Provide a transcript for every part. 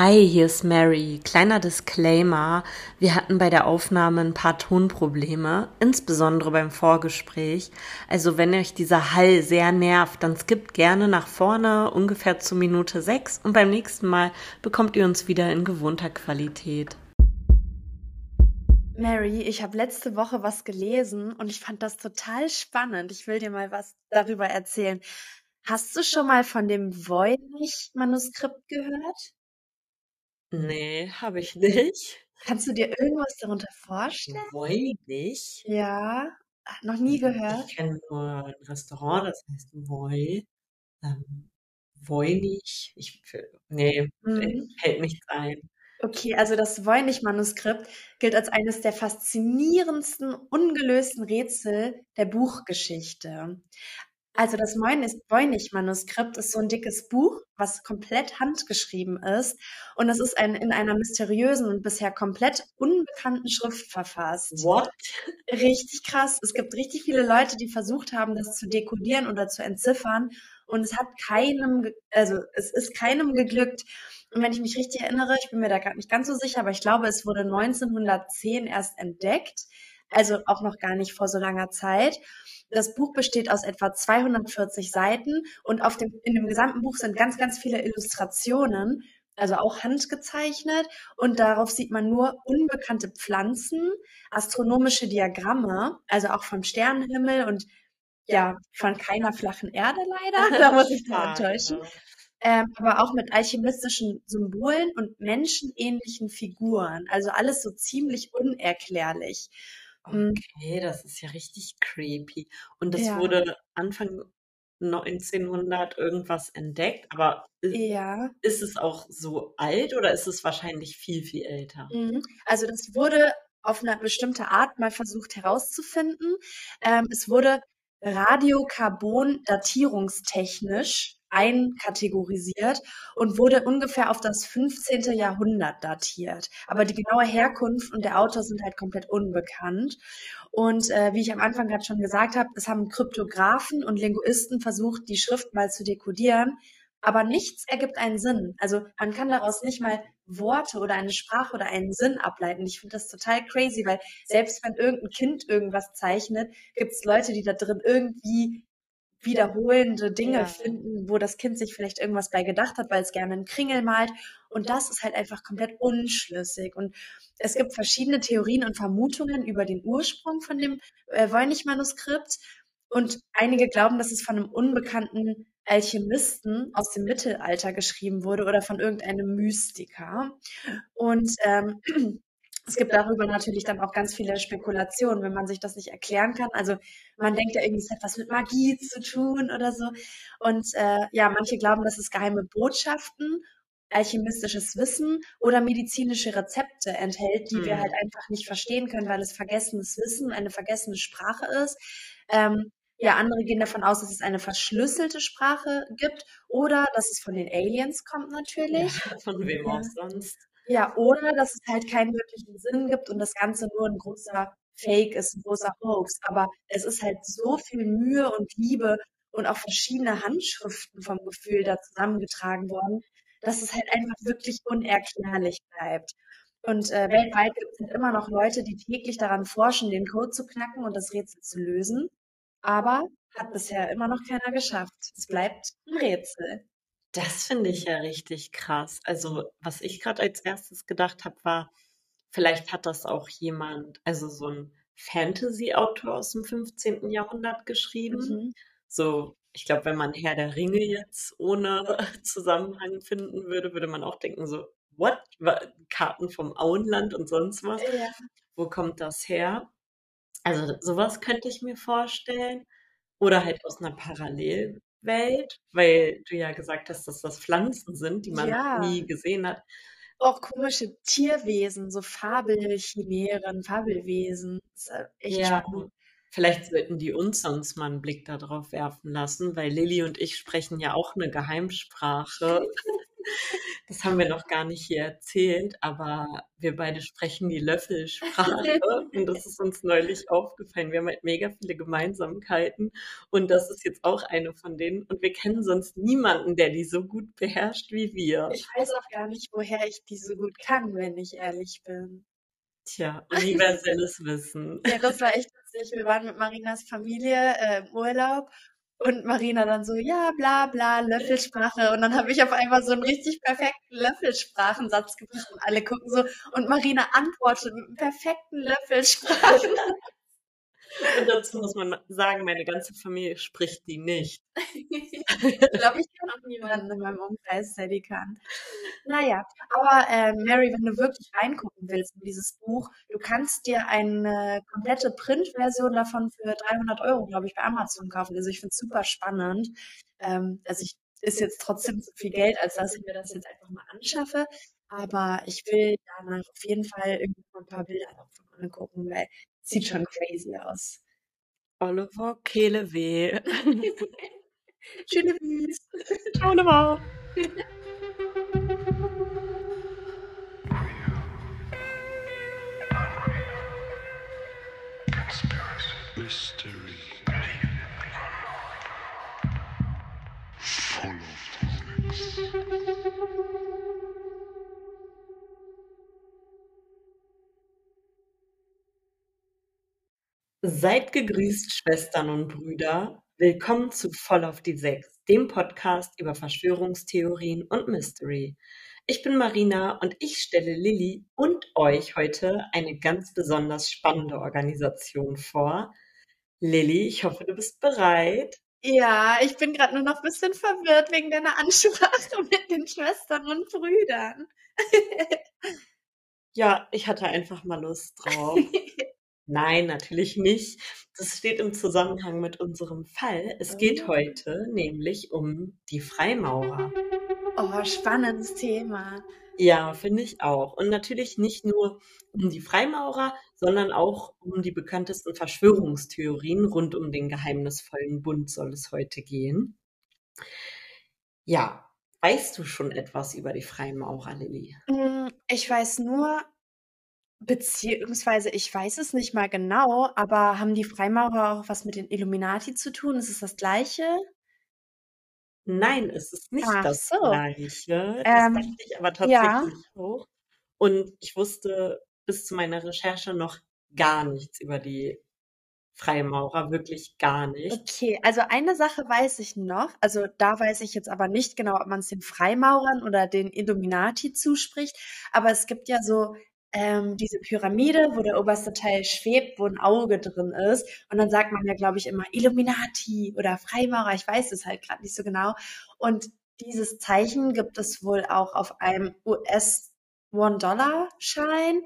Hi, hier ist Mary. Kleiner Disclaimer. Wir hatten bei der Aufnahme ein paar Tonprobleme, insbesondere beim Vorgespräch. Also wenn euch dieser Hall sehr nervt, dann skippt gerne nach vorne ungefähr zur Minute sechs und beim nächsten Mal bekommt ihr uns wieder in gewohnter Qualität. Mary, ich habe letzte Woche was gelesen und ich fand das total spannend. Ich will dir mal was darüber erzählen. Hast du schon mal von dem Voynich-Manuskript gehört? Nee, habe ich nicht. Kannst du dir irgendwas darunter vorstellen? Voynich? Ja, noch nie gehört. Ich kenne nur ein Restaurant, das heißt Voy. Ähm, Voynich. Ich, nee, Mhm. fällt nichts ein. Okay, also das Voynich-Manuskript gilt als eines der faszinierendsten ungelösten Rätsel der Buchgeschichte. Also das Voynich-Manuskript ist so ein dickes Buch, was komplett handgeschrieben ist und es ist ein, in einer mysteriösen und bisher komplett unbekannten Schrift verfasst. What? Richtig krass. Es gibt richtig viele Leute, die versucht haben, das zu dekodieren oder zu entziffern und es hat keinem, also es ist keinem geglückt. Und wenn ich mich richtig erinnere, ich bin mir da gerade nicht ganz so sicher, aber ich glaube, es wurde 1910 erst entdeckt, also auch noch gar nicht vor so langer Zeit. Das Buch besteht aus etwa 240 Seiten und auf dem, in dem gesamten Buch sind ganz, ganz viele Illustrationen, also auch handgezeichnet. Und darauf sieht man nur unbekannte Pflanzen, astronomische Diagramme, also auch vom Sternenhimmel und ja, von keiner flachen Erde leider. Da muss ich dich enttäuschen. Ähm, aber auch mit alchemistischen Symbolen und menschenähnlichen Figuren. Also alles so ziemlich unerklärlich. Hm. Okay, das ist ja richtig creepy. Und das Ja. wurde Anfang 1900 irgendwas entdeckt, aber i Ja. ist es auch so alt oder ist es wahrscheinlich viel, viel älter? Mhm. Also das wurde auf eine bestimmte Art mal versucht herauszufinden. Ähm, es wurde radiokarbon-datierungstechnisch einkategorisiert und wurde ungefähr auf das 15. Jahrhundert datiert. Aber die genaue Herkunft und der Autor sind halt komplett unbekannt. Und äh, wie ich am Anfang gerade schon gesagt habe, es haben Kryptographen und Linguisten versucht, die Schrift mal zu dekodieren, aber nichts ergibt einen Sinn. Also man kann daraus nicht mal Worte oder eine Sprache oder einen Sinn ableiten. Ich finde das total crazy, weil selbst wenn irgendein Kind irgendwas zeichnet, gibt es Leute, die da drin irgendwie wiederholende Dinge Ja. finden, wo das Kind sich vielleicht irgendwas bei gedacht hat, weil es gerne einen Kringel malt. Und das ist halt einfach komplett unschlüssig. Und es gibt verschiedene Theorien und Vermutungen über den Ursprung von dem äh, Voynich-Manuskript. Und einige glauben, dass es von einem unbekannten Alchemisten aus dem Mittelalter geschrieben wurde oder von irgendeinem Mystiker. Und ähm, es gibt darüber natürlich dann auch ganz viele Spekulationen, wenn man sich das nicht erklären kann. Also man denkt ja irgendwie, es hat was mit Magie zu tun oder so. Und äh, ja, manche glauben, dass es geheime Botschaften, alchemistisches Wissen oder medizinische Rezepte enthält, die wir Hm. halt einfach nicht verstehen können, weil es vergessenes Wissen, eine vergessene Sprache ist. Ähm, ja, andere gehen davon aus, dass es eine verschlüsselte Sprache gibt oder dass es von den Aliens kommt Ja, natürlich. von wem Ja. auch sonst. Ja, oder dass es halt keinen wirklichen Sinn gibt und das Ganze nur ein großer Fake ist, ein großer Hoax. Aber es ist halt so viel Mühe und Liebe und auch verschiedene Handschriften vom Gefühl da zusammengetragen worden, dass es halt einfach wirklich unerklärlich bleibt. Und äh, weltweit gibt es halt immer noch Leute, die täglich daran forschen, den Code zu knacken und das Rätsel zu lösen. Aber hat bisher immer noch keiner geschafft. Es bleibt ein Rätsel. Das finde ich ja richtig krass. Also, was ich gerade als erstes gedacht habe, war, vielleicht hat das auch jemand, also so ein Fantasy-Autor aus dem 15. Jahrhundert geschrieben. Mhm. So, ich glaube, wenn man Herr der Ringe jetzt ohne Zusammenhang finden würde, würde man auch denken, so, what? Karten vom Auenland und sonst was? Ja. Wo kommt das her? Also, sowas könnte ich mir vorstellen. Oder halt aus einer Parallelwelt, weil du ja gesagt hast, dass das Pflanzen sind, die man Ja. nie gesehen hat. Auch komische Tierwesen, so Fabelchimären, Fabelwesen. Äh, echt Ja, spannend. vielleicht sollten die uns sonst mal einen Blick darauf werfen lassen, weil Lilly und ich sprechen ja auch eine Geheimsprache. Das haben wir noch gar nicht hier erzählt, aber wir beide sprechen die Löffelsprache und das ist uns neulich aufgefallen. Wir haben halt mega viele Gemeinsamkeiten und das ist jetzt auch eine von denen und wir kennen sonst niemanden, der die so gut beherrscht wie wir. Ich weiß auch gar nicht, woher ich die so gut kann, wenn ich ehrlich bin. Tja, universelles Wissen. Ja, das war echt witzig. Wir waren mit Marinas Familie äh, im Urlaub und Marina dann so, ja, bla bla, Löffelsprache. Und dann habe ich auf einmal so einen richtig perfekten Löffelsprachensatz gebracht und alle gucken so. Und Marina antwortet mit einem perfekten Löffelsprachen. Und dazu muss man sagen, meine ganze Familie spricht die nicht. ich glaube, ich kann auch niemanden in meinem Umkreis, der die kann. Naja, aber äh, Mary, wenn du wirklich reingucken willst in dieses Buch, du kannst dir eine komplette Printversion davon für 300 Euro, glaube ich, bei Amazon kaufen. Also ich finde es super spannend. Ähm, also ich ist jetzt trotzdem so viel Geld, als dass ich mir das jetzt einfach mal anschaffe. Aber ich will danach auf jeden Fall irgendwie ein paar Bilder davon angucken, weil Sieht schon crazy aus. Oliver Kehleweh. Schöne Grüße. Ciao, Oliver. Mystery. Full of physics. Seid gegrüßt, Schwestern und Brüder. Willkommen zu Voll auf die Sechs, dem Podcast über Verschwörungstheorien und Mystery. Ich bin Marina und ich stelle Lilly und euch heute eine ganz besonders spannende Organisation vor. Lilly, ich hoffe, du bist bereit. Ja, ich bin gerade nur noch ein bisschen verwirrt wegen deiner Ansprache mit den Schwestern und Brüdern. ja, ich hatte einfach mal Lust drauf. Nein, natürlich nicht. Das steht im Zusammenhang mit unserem Fall. Es geht Oh. heute nämlich um die Freimaurer. Oh, spannendes Thema. Ja, finde ich auch. Und natürlich nicht nur um die Freimaurer, sondern auch um die bekanntesten Verschwörungstheorien rund um den geheimnisvollen Bund soll es heute gehen. Ja, weißt du schon etwas über die Freimaurer, Lilly? Hm, ich weiß nur beziehungsweise ich weiß es nicht mal genau, aber haben die Freimaurer auch was mit den Illuminati zu tun? Ist es das Gleiche? Nein, es ist nicht Ach das so. Gleiche. Das Ähm, dachte ich aber ja. tatsächlich auch. Und ich wusste bis zu meiner Recherche noch gar nichts über die Freimaurer, wirklich gar nicht. Okay, also eine Sache weiß ich noch, also da weiß ich jetzt aber nicht genau, ob man es den Freimaurern oder den Illuminati zuspricht, aber es gibt ja so ähm, diese Pyramide, wo der oberste Teil schwebt, wo ein Auge drin ist und dann sagt man ja, glaube ich, immer Illuminati oder Freimaurer, ich weiß es halt gerade nicht so genau und dieses Zeichen gibt es wohl auch auf einem US One-Dollar-Schein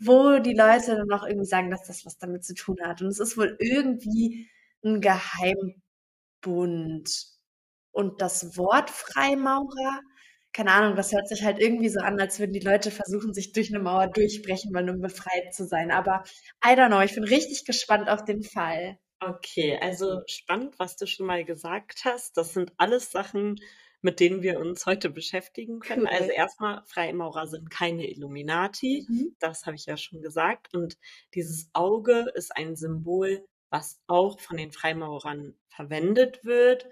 wo die Leute dann auch irgendwie sagen, dass das was damit zu tun hat. Und es ist wohl irgendwie ein Geheimbund. Und das Wort Freimaurer, keine Ahnung, das hört sich halt irgendwie so an, als würden die Leute versuchen, sich durch eine Mauer durchbrechen wollen, um befreit zu sein. Aber I don't know, ich bin richtig gespannt auf den Fall. Okay, also spannend, was du schon mal gesagt hast. Das sind alles Sachen, mit denen wir uns heute beschäftigen können. Cool. Also erstmal, Freimaurer sind keine Illuminati. Mhm. Das habe ich ja schon gesagt. Und dieses Auge ist ein Symbol, was auch von den Freimaurern verwendet wird.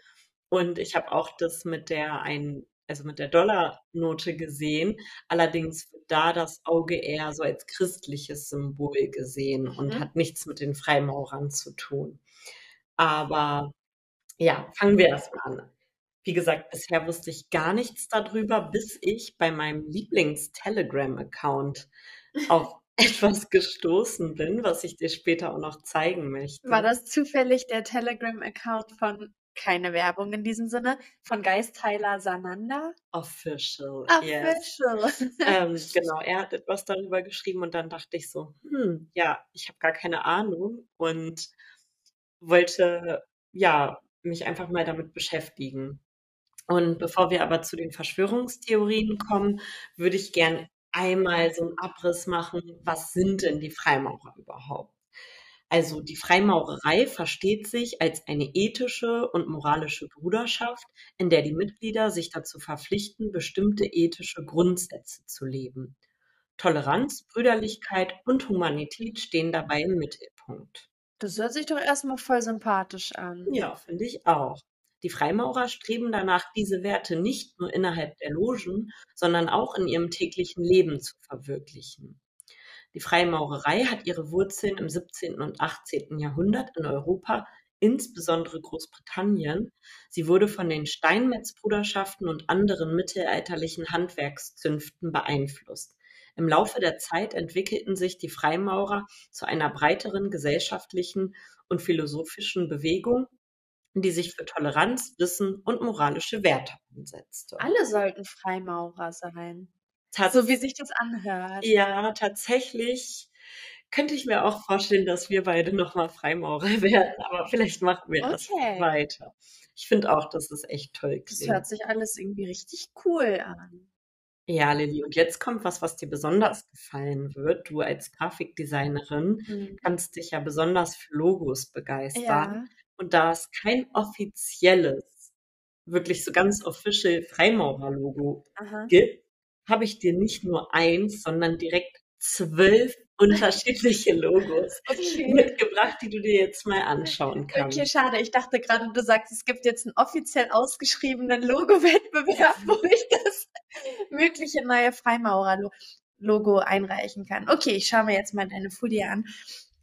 Und ich habe auch das mit der ein, also mit der Dollarnote gesehen. Allerdings wird da das Auge eher so als christliches Symbol gesehen und Mhm. hat nichts mit den Freimaurern zu tun. Aber ja, fangen wir erstmal an. Wie gesagt, bisher wusste ich gar nichts darüber, bis ich bei meinem Lieblings-Telegram-Account auf etwas gestoßen bin, was ich dir später auch noch zeigen möchte. War das zufällig der Telegram-Account von, keine Werbung in diesem Sinne, von Geistheiler Sananda? Official, Ah, yes. Official. Ähm, genau, er hat etwas darüber geschrieben und dann dachte ich so, hm, ja, ich habe gar keine Ahnung und wollte, ja, mich einfach mal damit beschäftigen. Und bevor wir aber zu den Verschwörungstheorien kommen, würde ich gern einmal so einen Abriss machen, was sind denn die Freimaurer überhaupt? Also die Freimaurerei versteht sich als eine ethische und moralische Bruderschaft, in der die Mitglieder sich dazu verpflichten, bestimmte ethische Grundsätze zu leben. Toleranz, Brüderlichkeit und Humanität stehen dabei im Mittelpunkt. Das hört sich doch erstmal voll sympathisch an. Ja, finde ich auch. Die Freimaurer streben danach, diese Werte nicht nur innerhalb der Logen, sondern auch in ihrem täglichen Leben zu verwirklichen. Die Freimaurerei hat ihre Wurzeln im 17. und 18. Jahrhundert in Europa, insbesondere Großbritannien. Sie wurde von den Steinmetzbruderschaften und anderen mittelalterlichen Handwerkszünften beeinflusst. Im Laufe der Zeit entwickelten sich die Freimaurer zu einer breiteren gesellschaftlichen und philosophischen Bewegung, die sich für Toleranz, Wissen und moralische Werte einsetzte. Alle sollten Freimaurer sein. So wie sich das anhört. ja, tatsächlich könnte ich mir auch vorstellen, dass wir beide nochmal Freimaurer werden, aber vielleicht machen wir das Okay. weiter. Ich finde auch, dass es echt toll Das klingt. hört sich alles irgendwie richtig cool an. Ja, Lilly, und jetzt kommt was, was dir besonders gefallen wird. Du als Grafikdesignerin Mhm. kannst dich ja besonders für Logos begeistern. Ja. Und da es kein offizielles, wirklich so ganz official Freimaurer-Logo gibt, habe ich dir nicht nur eins, sondern direkt zwölf unterschiedliche Logos Okay. mitgebracht, die du dir jetzt mal anschauen kannst. Okay, schade. Ich dachte gerade, du sagst, es gibt jetzt einen offiziell ausgeschriebenen Logo-Wettbewerb, wo ich das mögliche neue Freimaurer-Logo einreichen kann. Okay, ich schaue mir jetzt mal deine Folie an.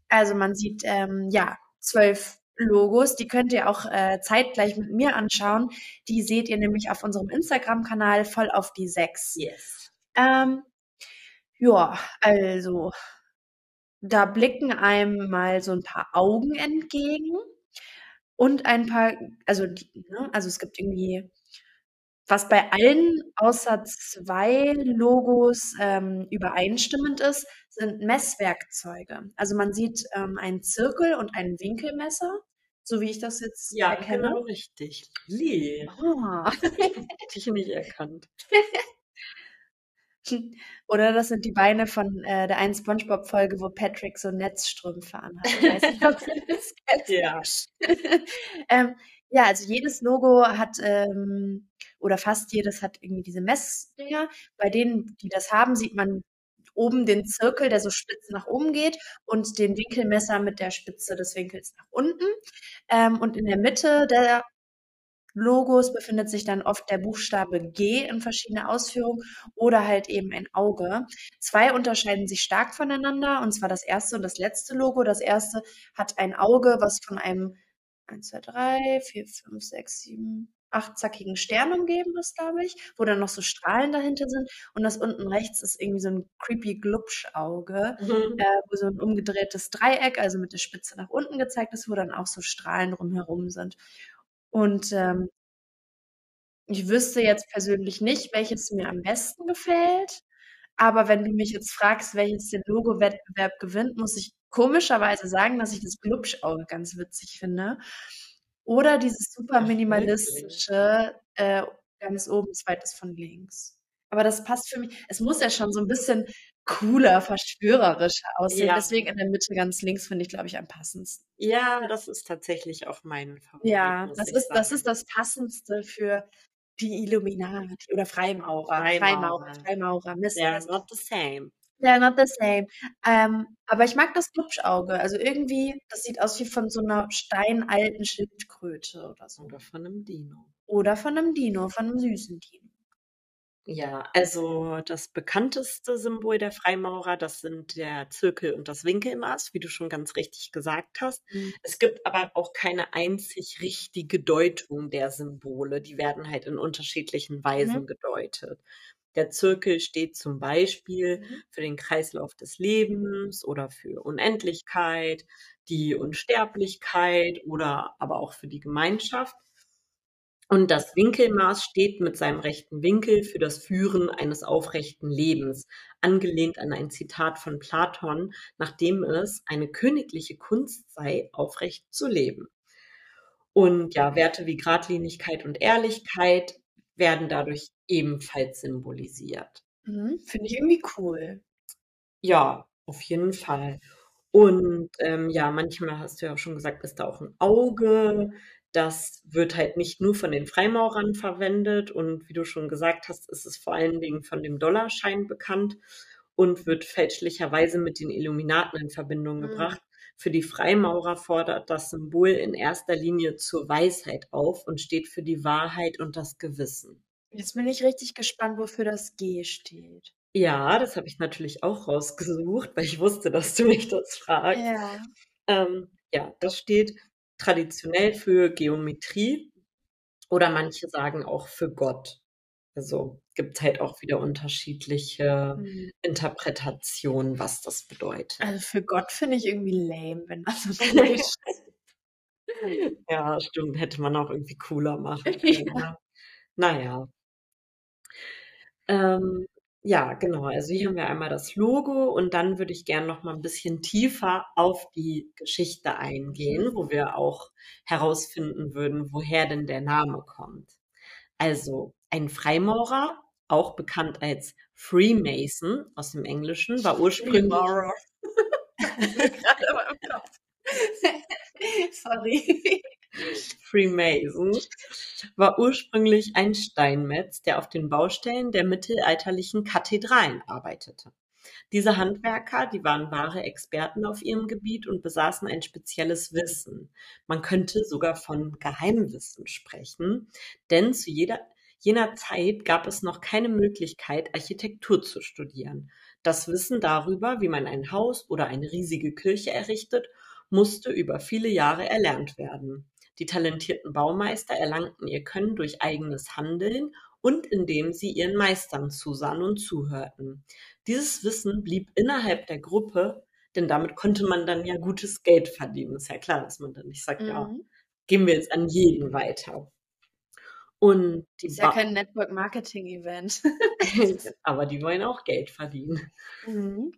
Also man sieht, ähm, ja, zwölf Logos. Die könnt ihr auch äh, zeitgleich mit mir anschauen. Die seht ihr nämlich auf unserem Instagram-Kanal voll auf die sechs. Yes. Ähm, ja, also da blicken einem mal so ein paar Augen entgegen und ein paar, also, die, ne, also es gibt irgendwie, was bei allen außer zwei Logos ähm, übereinstimmend ist, sind Messwerkzeuge. Also man sieht ähm, einen Zirkel und ein Winkelmesser, so wie ich das jetzt Ja, erkenne. genau richtig. Lee, Ah. hätte ich nicht erkannt. Oder das sind die Beine von äh, der einen SpongeBob-Folge, wo Patrick so Netzstrümpfe anhat. Ich weiß nicht, ob ihr das kennt. Ja. ähm, ja, also jedes Logo hat, ähm, oder fast jedes hat irgendwie diese Messdinger. Bei denen, die das haben, sieht man oben den Zirkel, der so spitz nach oben geht und den Winkelmesser mit der Spitze des Winkels nach unten. Ähm, und in der Mitte der Logos befindet sich dann oft der Buchstabe G in verschiedene Ausführungen oder halt eben ein Auge. Zwei unterscheiden sich stark voneinander, und zwar das erste und das letzte Logo. Das erste hat ein Auge, was von einem 1, 2, 3, 4, 5, 6, 7, 8 zackigen Stern umgeben ist, glaube ich, wo dann noch so Strahlen dahinter sind. Und das unten rechts ist irgendwie so ein creepy Glubsch-Auge, Mhm. äh, wo so ein umgedrehtes Dreieck, also mit der Spitze nach unten gezeigt ist, wo dann auch so Strahlen drumherum sind. Und ähm, ich wüsste jetzt persönlich nicht, welches mir am besten gefällt. Aber wenn du mich jetzt fragst, welches den Logo-Wettbewerb gewinnt, muss ich komischerweise sagen, dass ich das Glubschauge ganz witzig finde. Oder dieses super minimalistische, äh, ganz oben, zweites von links. Aber das passt für mich. Es muss ja schon so ein bisschen cooler, verschwörerischer aussehen. Ja. Deswegen in der Mitte ganz links finde ich, glaube ich, am passendsten. Ja, das ist tatsächlich auch mein Favorit. Ja, das ist, das ist das Passendste für die Illuminati oder Freimaurer. Freimaurer. Freimaurer, Freimaurer, Mist. They're not the same. They're not the same. Ähm, aber ich mag das Glubschauge. Also irgendwie, das sieht aus wie von so einer steinalten Schildkröte oder so. Oder von einem Dino. Oder von einem Dino, von einem süßen Dino. Ja, also das bekannteste Symbol der Freimaurer, das sind der Zirkel und das Winkelmaß, wie du schon ganz richtig gesagt hast. Mhm. Es gibt aber auch keine einzig richtige Deutung der Symbole. Die werden halt in unterschiedlichen Weisen Mhm. gedeutet. Der Zirkel steht zum Beispiel Mhm. für den Kreislauf des Lebens oder für Unendlichkeit, die Unsterblichkeit oder aber auch für die Gemeinschaft. Und das Winkelmaß steht mit seinem rechten Winkel für das Führen eines aufrechten Lebens, angelehnt an ein Zitat von Platon, nachdem es eine königliche Kunst sei, aufrecht zu leben. Und ja, Werte wie Gradlinigkeit und Ehrlichkeit werden dadurch ebenfalls symbolisiert. Mhm. Finde ich irgendwie cool. Ja, auf jeden Fall. Und ähm, ja, manchmal hast du ja auch schon gesagt, ist da auch ein Auge. Das wird halt nicht nur von den Freimaurern verwendet und wie du schon gesagt hast, ist es vor allen Dingen von dem Dollarschein bekannt und wird fälschlicherweise mit den Illuminaten in Verbindung Mhm. gebracht. Für die Freimaurer fordert das Symbol in erster Linie zur Weisheit auf und steht für die Wahrheit und das Gewissen. Jetzt bin ich richtig gespannt, wofür das G steht. Ja, das habe ich natürlich auch rausgesucht, weil ich wusste, dass du mich das fragst. Ja. Ähm, ja, das steht traditionell für Geometrie oder manche sagen auch für Gott. Also gibt es halt auch wieder unterschiedliche Mhm. Interpretationen, was das bedeutet. Also für Gott finde ich irgendwie lame, wenn das so steht. Ja, stimmt, hätte man auch irgendwie cooler machen können. Ja. Ne? Naja. Ähm, ja, genau. Also hier haben wir einmal das Logo und dann würde ich gerne noch mal ein bisschen tiefer auf die Geschichte eingehen, wo wir auch herausfinden würden, woher denn der Name kommt. Also ein Freimaurer, auch bekannt als Freemason aus dem Englischen, war ursprünglich. Sorry. Freemason, war ursprünglich ein Steinmetz, der auf den Baustellen der mittelalterlichen Kathedralen arbeitete. Diese Handwerker, die waren wahre Experten auf ihrem Gebiet und besaßen ein spezielles Wissen. Man könnte sogar von Geheimwissen sprechen, denn zu jeder, jener Zeit gab es noch keine Möglichkeit, Architektur zu studieren. Das Wissen darüber, wie man ein Haus oder eine riesige Kirche errichtet, musste über viele Jahre erlernt werden. Die talentierten Baumeister erlangten ihr Können durch eigenes Handeln und indem sie ihren Meistern zusahen und zuhörten. Dieses Wissen blieb innerhalb der Gruppe, denn damit konnte man dann ja gutes Geld verdienen. Ist ja klar, dass man dann nicht sagt, ja, Mhm. geben wir jetzt an jeden weiter. Und die Ist ja kein Network-Marketing-Event. aber die wollen auch Geld verdienen. Mhm.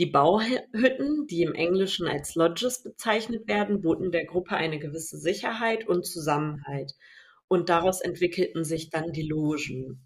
Die Bauhütten, die im Englischen als Lodges bezeichnet werden, boten der Gruppe eine gewisse Sicherheit und Zusammenhalt. Und daraus entwickelten sich dann die Logen.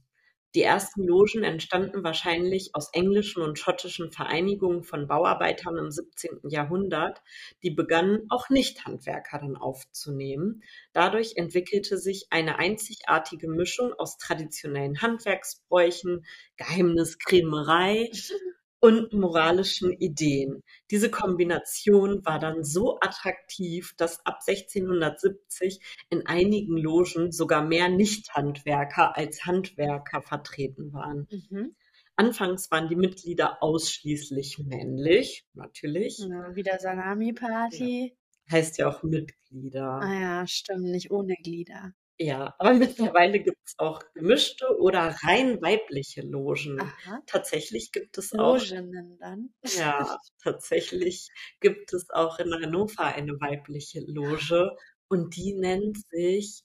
Die ersten Logen entstanden wahrscheinlich aus englischen und schottischen Vereinigungen von Bauarbeitern im 17. Jahrhundert. Die begannen auch Nichthandwerker dann aufzunehmen. Dadurch entwickelte sich eine einzigartige Mischung aus traditionellen Handwerksbräuchen, Geheimniskrämerei und moralischen Ideen. Diese Kombination war dann so attraktiv, dass ab 1670 in einigen Logen sogar mehr Nichthandwerker als Handwerker vertreten waren. Mhm. Anfangs waren die Mitglieder ausschließlich männlich, natürlich. Ja, wieder Salami-Party. Heißt ja auch Mitglieder. Ah ja, stimmt, nicht ohne Glieder. Ja, aber mittlerweile gibt es auch gemischte oder rein weibliche Logen. Aha. Tatsächlich gibt es auch Loginnen dann. Ja, tatsächlich gibt es auch in Hannover eine weibliche Loge und die nennt sich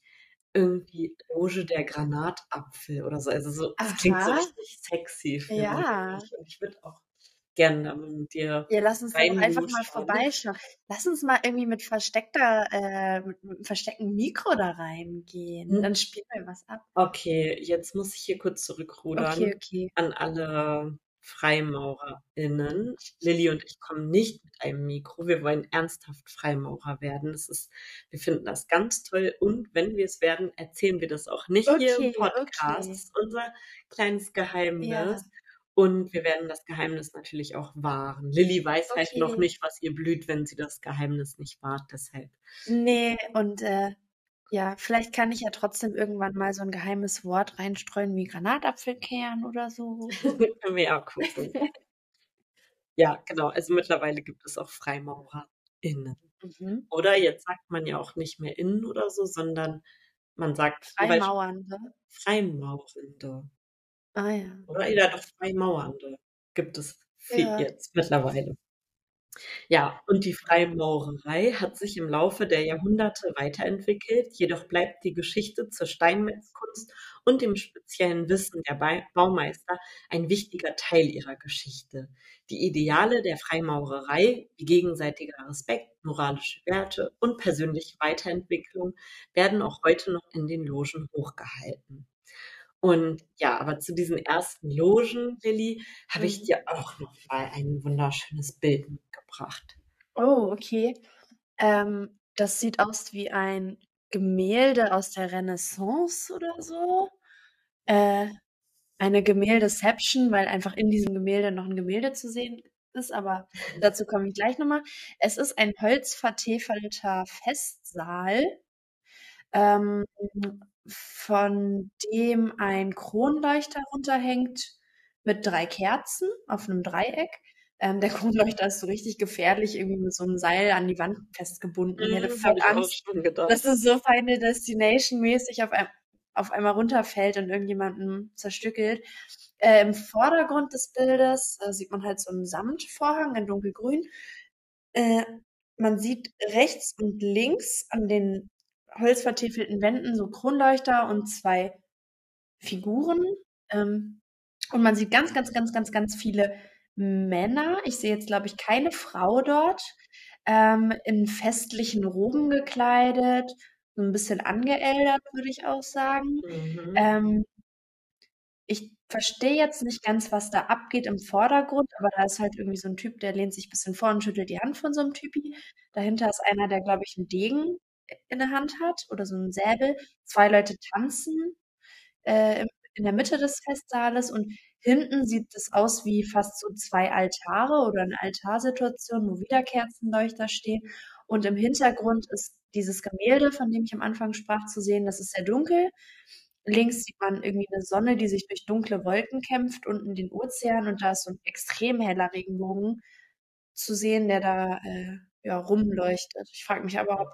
irgendwie Loge der Granatapfel oder so. Also so, das klingt so Aha. richtig sexy. finde Ja. ich. Und ich würde auch gerne mit dir Ja, lass uns doch einfach mal vorbeischauen. Lass uns mal irgendwie mit versteckter, äh, mit, mit Mikro da reingehen. Hm. Dann spielen wir was ab. Okay, jetzt muss ich hier kurz zurückrudern Okay, okay. an alle FreimaurerInnen. Lilly und ich kommen nicht mit einem Mikro. Wir wollen ernsthaft Freimaurer werden. Das ist, wir finden das ganz toll. Und wenn wir es werden, erzählen wir das auch nicht hier im Okay, Podcast. okay. Das ist unser kleines Ja. Und wir werden das Geheimnis natürlich auch wahren. Lilly weiß halt noch Okay. nicht, was ihr blüht, wenn sie das Geheimnis nicht wahrt. Deshalb. Nee, und äh, ja, vielleicht kann ich ja trotzdem irgendwann mal so ein geheimes Wort reinstreuen wie Granatapfelkern oder so. Können wir ja gucken. Ja, genau. Also mittlerweile gibt es auch FreimaurerInnen. Mhm. Oder jetzt sagt man ja auch nicht mehr innen oder so, sondern man sagt Freimauernde. Freimaurende. Ah ja. Oder ja, doch Freimauernde gibt es viel Ja. jetzt mittlerweile. Ja, und die Freimaurerei hat sich im Laufe der Jahrhunderte weiterentwickelt, jedoch bleibt die Geschichte zur Steinmetzkunst und dem speziellen Wissen der Bei- Baumeister ein wichtiger Teil ihrer Geschichte. Die Ideale der Freimaurerei wie gegenseitiger Respekt, moralische Werte und persönliche Weiterentwicklung werden auch heute noch in den Logen hochgehalten. Und ja, aber zu diesen ersten Logen, Lilly, habe ich Mhm. dir auch noch mal ein wunderschönes Bild mitgebracht. Oh, okay. Ähm, das sieht aus wie ein Gemälde aus der Renaissance oder so. Äh, eine Gemäldeception, weil einfach in diesem Gemälde noch ein Gemälde zu sehen ist, aber dazu komme ich gleich noch mal. Es ist ein holzvertäfelter Festsaal, ähm, von dem ein Kronleuchter runterhängt mit 3 Kerzen auf 'nem Dreieck. Ähm, der Kronleuchter ist so richtig gefährlich irgendwie mit so 'nem Seil an die Wand festgebunden. Ich hätte Mhm, voll habe ich auch Angst, schon gedacht. dass es so Final Destination mäßig auf ein auf einmal runterfällt und irgendjemanden zerstückelt. Äh, im Vordergrund des Bildes, äh, sieht man halt so 'n Samtvorhang in dunkelgrün. Äh, man sieht rechts und links an den holzvertäfelten Wänden so Kronleuchter und 2 Figuren. Ähm, und man sieht ganz, ganz, ganz, ganz, ganz viele Männer. Ich sehe jetzt, glaube ich, keine Frau dort, ähm, in festlichen Roben gekleidet, so 'n bisschen angeältert, würde ich auch sagen. Mhm. Ähm, ich verstehe jetzt nicht ganz, was da abgeht im Vordergrund, aber da ist halt irgendwie so 'n Typ, der lehnt sich bisschen vor und schüttelt die Hand von so 'nem Typi. Dahinter ist einer, der, glaube ich, 'n Degen in der Hand hat oder so 'n Säbel. 2 Leute tanzen, äh, in der Mitte des Festsaales und hinten sieht es aus wie fast so 2 Altare oder 'ne Altarsituation, wo wieder Kerzenleuchter stehen. Und im Hintergrund ist dieses Gemälde, von dem ich am Anfang sprach, zu sehen. Das ist sehr dunkel. Links sieht man irgendwie 'ne Sonne, die sich durch dunkle Wolken kämpft, unten den Ozean und da ist so 'n extrem heller Regenbogen zu sehen, der da, äh, ja, rumleuchtet. Ich frage mich aber, ob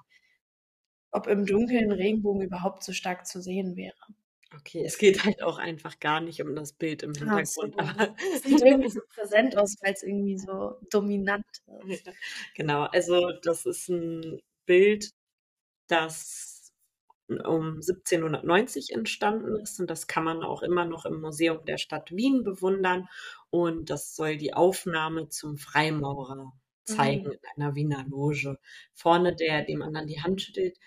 ob im Dunkeln Regenbogen überhaupt so stark zu sehen wäre. Okay, es geht halt auch einfach gar nicht um das Bild im so. Hintergrund, aber Es sieht irgendwie so präsent aus, weil's irgendwie so dominant ist. Ja, genau. Also, das ist 'n Bild, das um 1790 entstanden ist und das kann man auch immer noch im Museum der Stadt Wien bewundern und das soll die Aufnahme zum Freimaurer zeigen Mhm. in einer Wiener Loge. Vorne der, dem man dann die Hand schüttelt,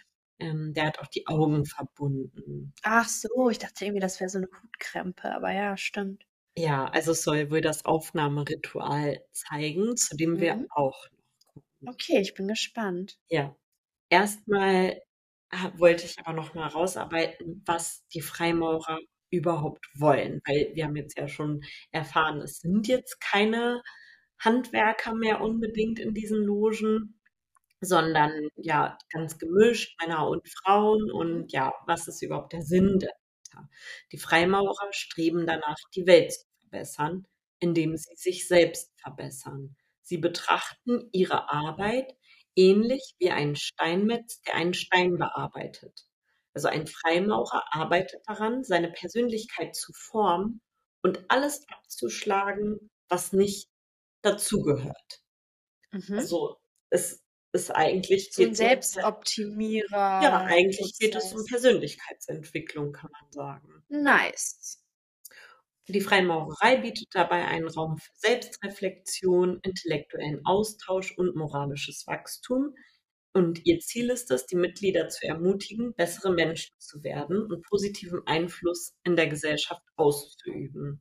ähm, der hat auch die Augen verbunden. Ach so, ich dachte irgendwie, das wäre so 'ne Hutkrempe, aber ja, stimmt. Ja, also es soll wohl das Aufnahmeritual zeigen, zu dem wir Mhm. auch noch kommen. Okay, ich bin gespannt. Ja. Erst mal ha wollte ich aber noch mal rausarbeiten, was die Freimaurer überhaupt wollen, weil wir haben jetzt ja schon erfahren, es sind jetzt keine Handwerker mehr unbedingt in diesen Logen, sondern ja, ganz gemischt, Männer und Frauen und ja, was ist überhaupt der Sinn dahinter? Die Freimaurer streben danach, die Welt zu verbessern, indem sie sich selbst verbessern. Sie betrachten ihre Arbeit ähnlich wie ein Steinmetz, der einen Stein bearbeitet. Also ein Freimaurer arbeitet daran, seine Persönlichkeit zu formen und alles abzuschlagen, was nicht dazugehört. Mhm. Also, es ist eigentlich So 'n geht's um Ja, Selbstoptimierer eigentlich geht es um. Persönlichkeitsentwicklung, kann man sagen. Nice. Die Freimaurerei bietet dabei einen Raum für Selbstreflexion, intellektuellen Austausch und moralisches Wachstum. Und ihr Ziel ist es, die Mitglieder zu ermutigen, bessere Menschen zu werden und positiven Einfluss in der Gesellschaft auszuüben.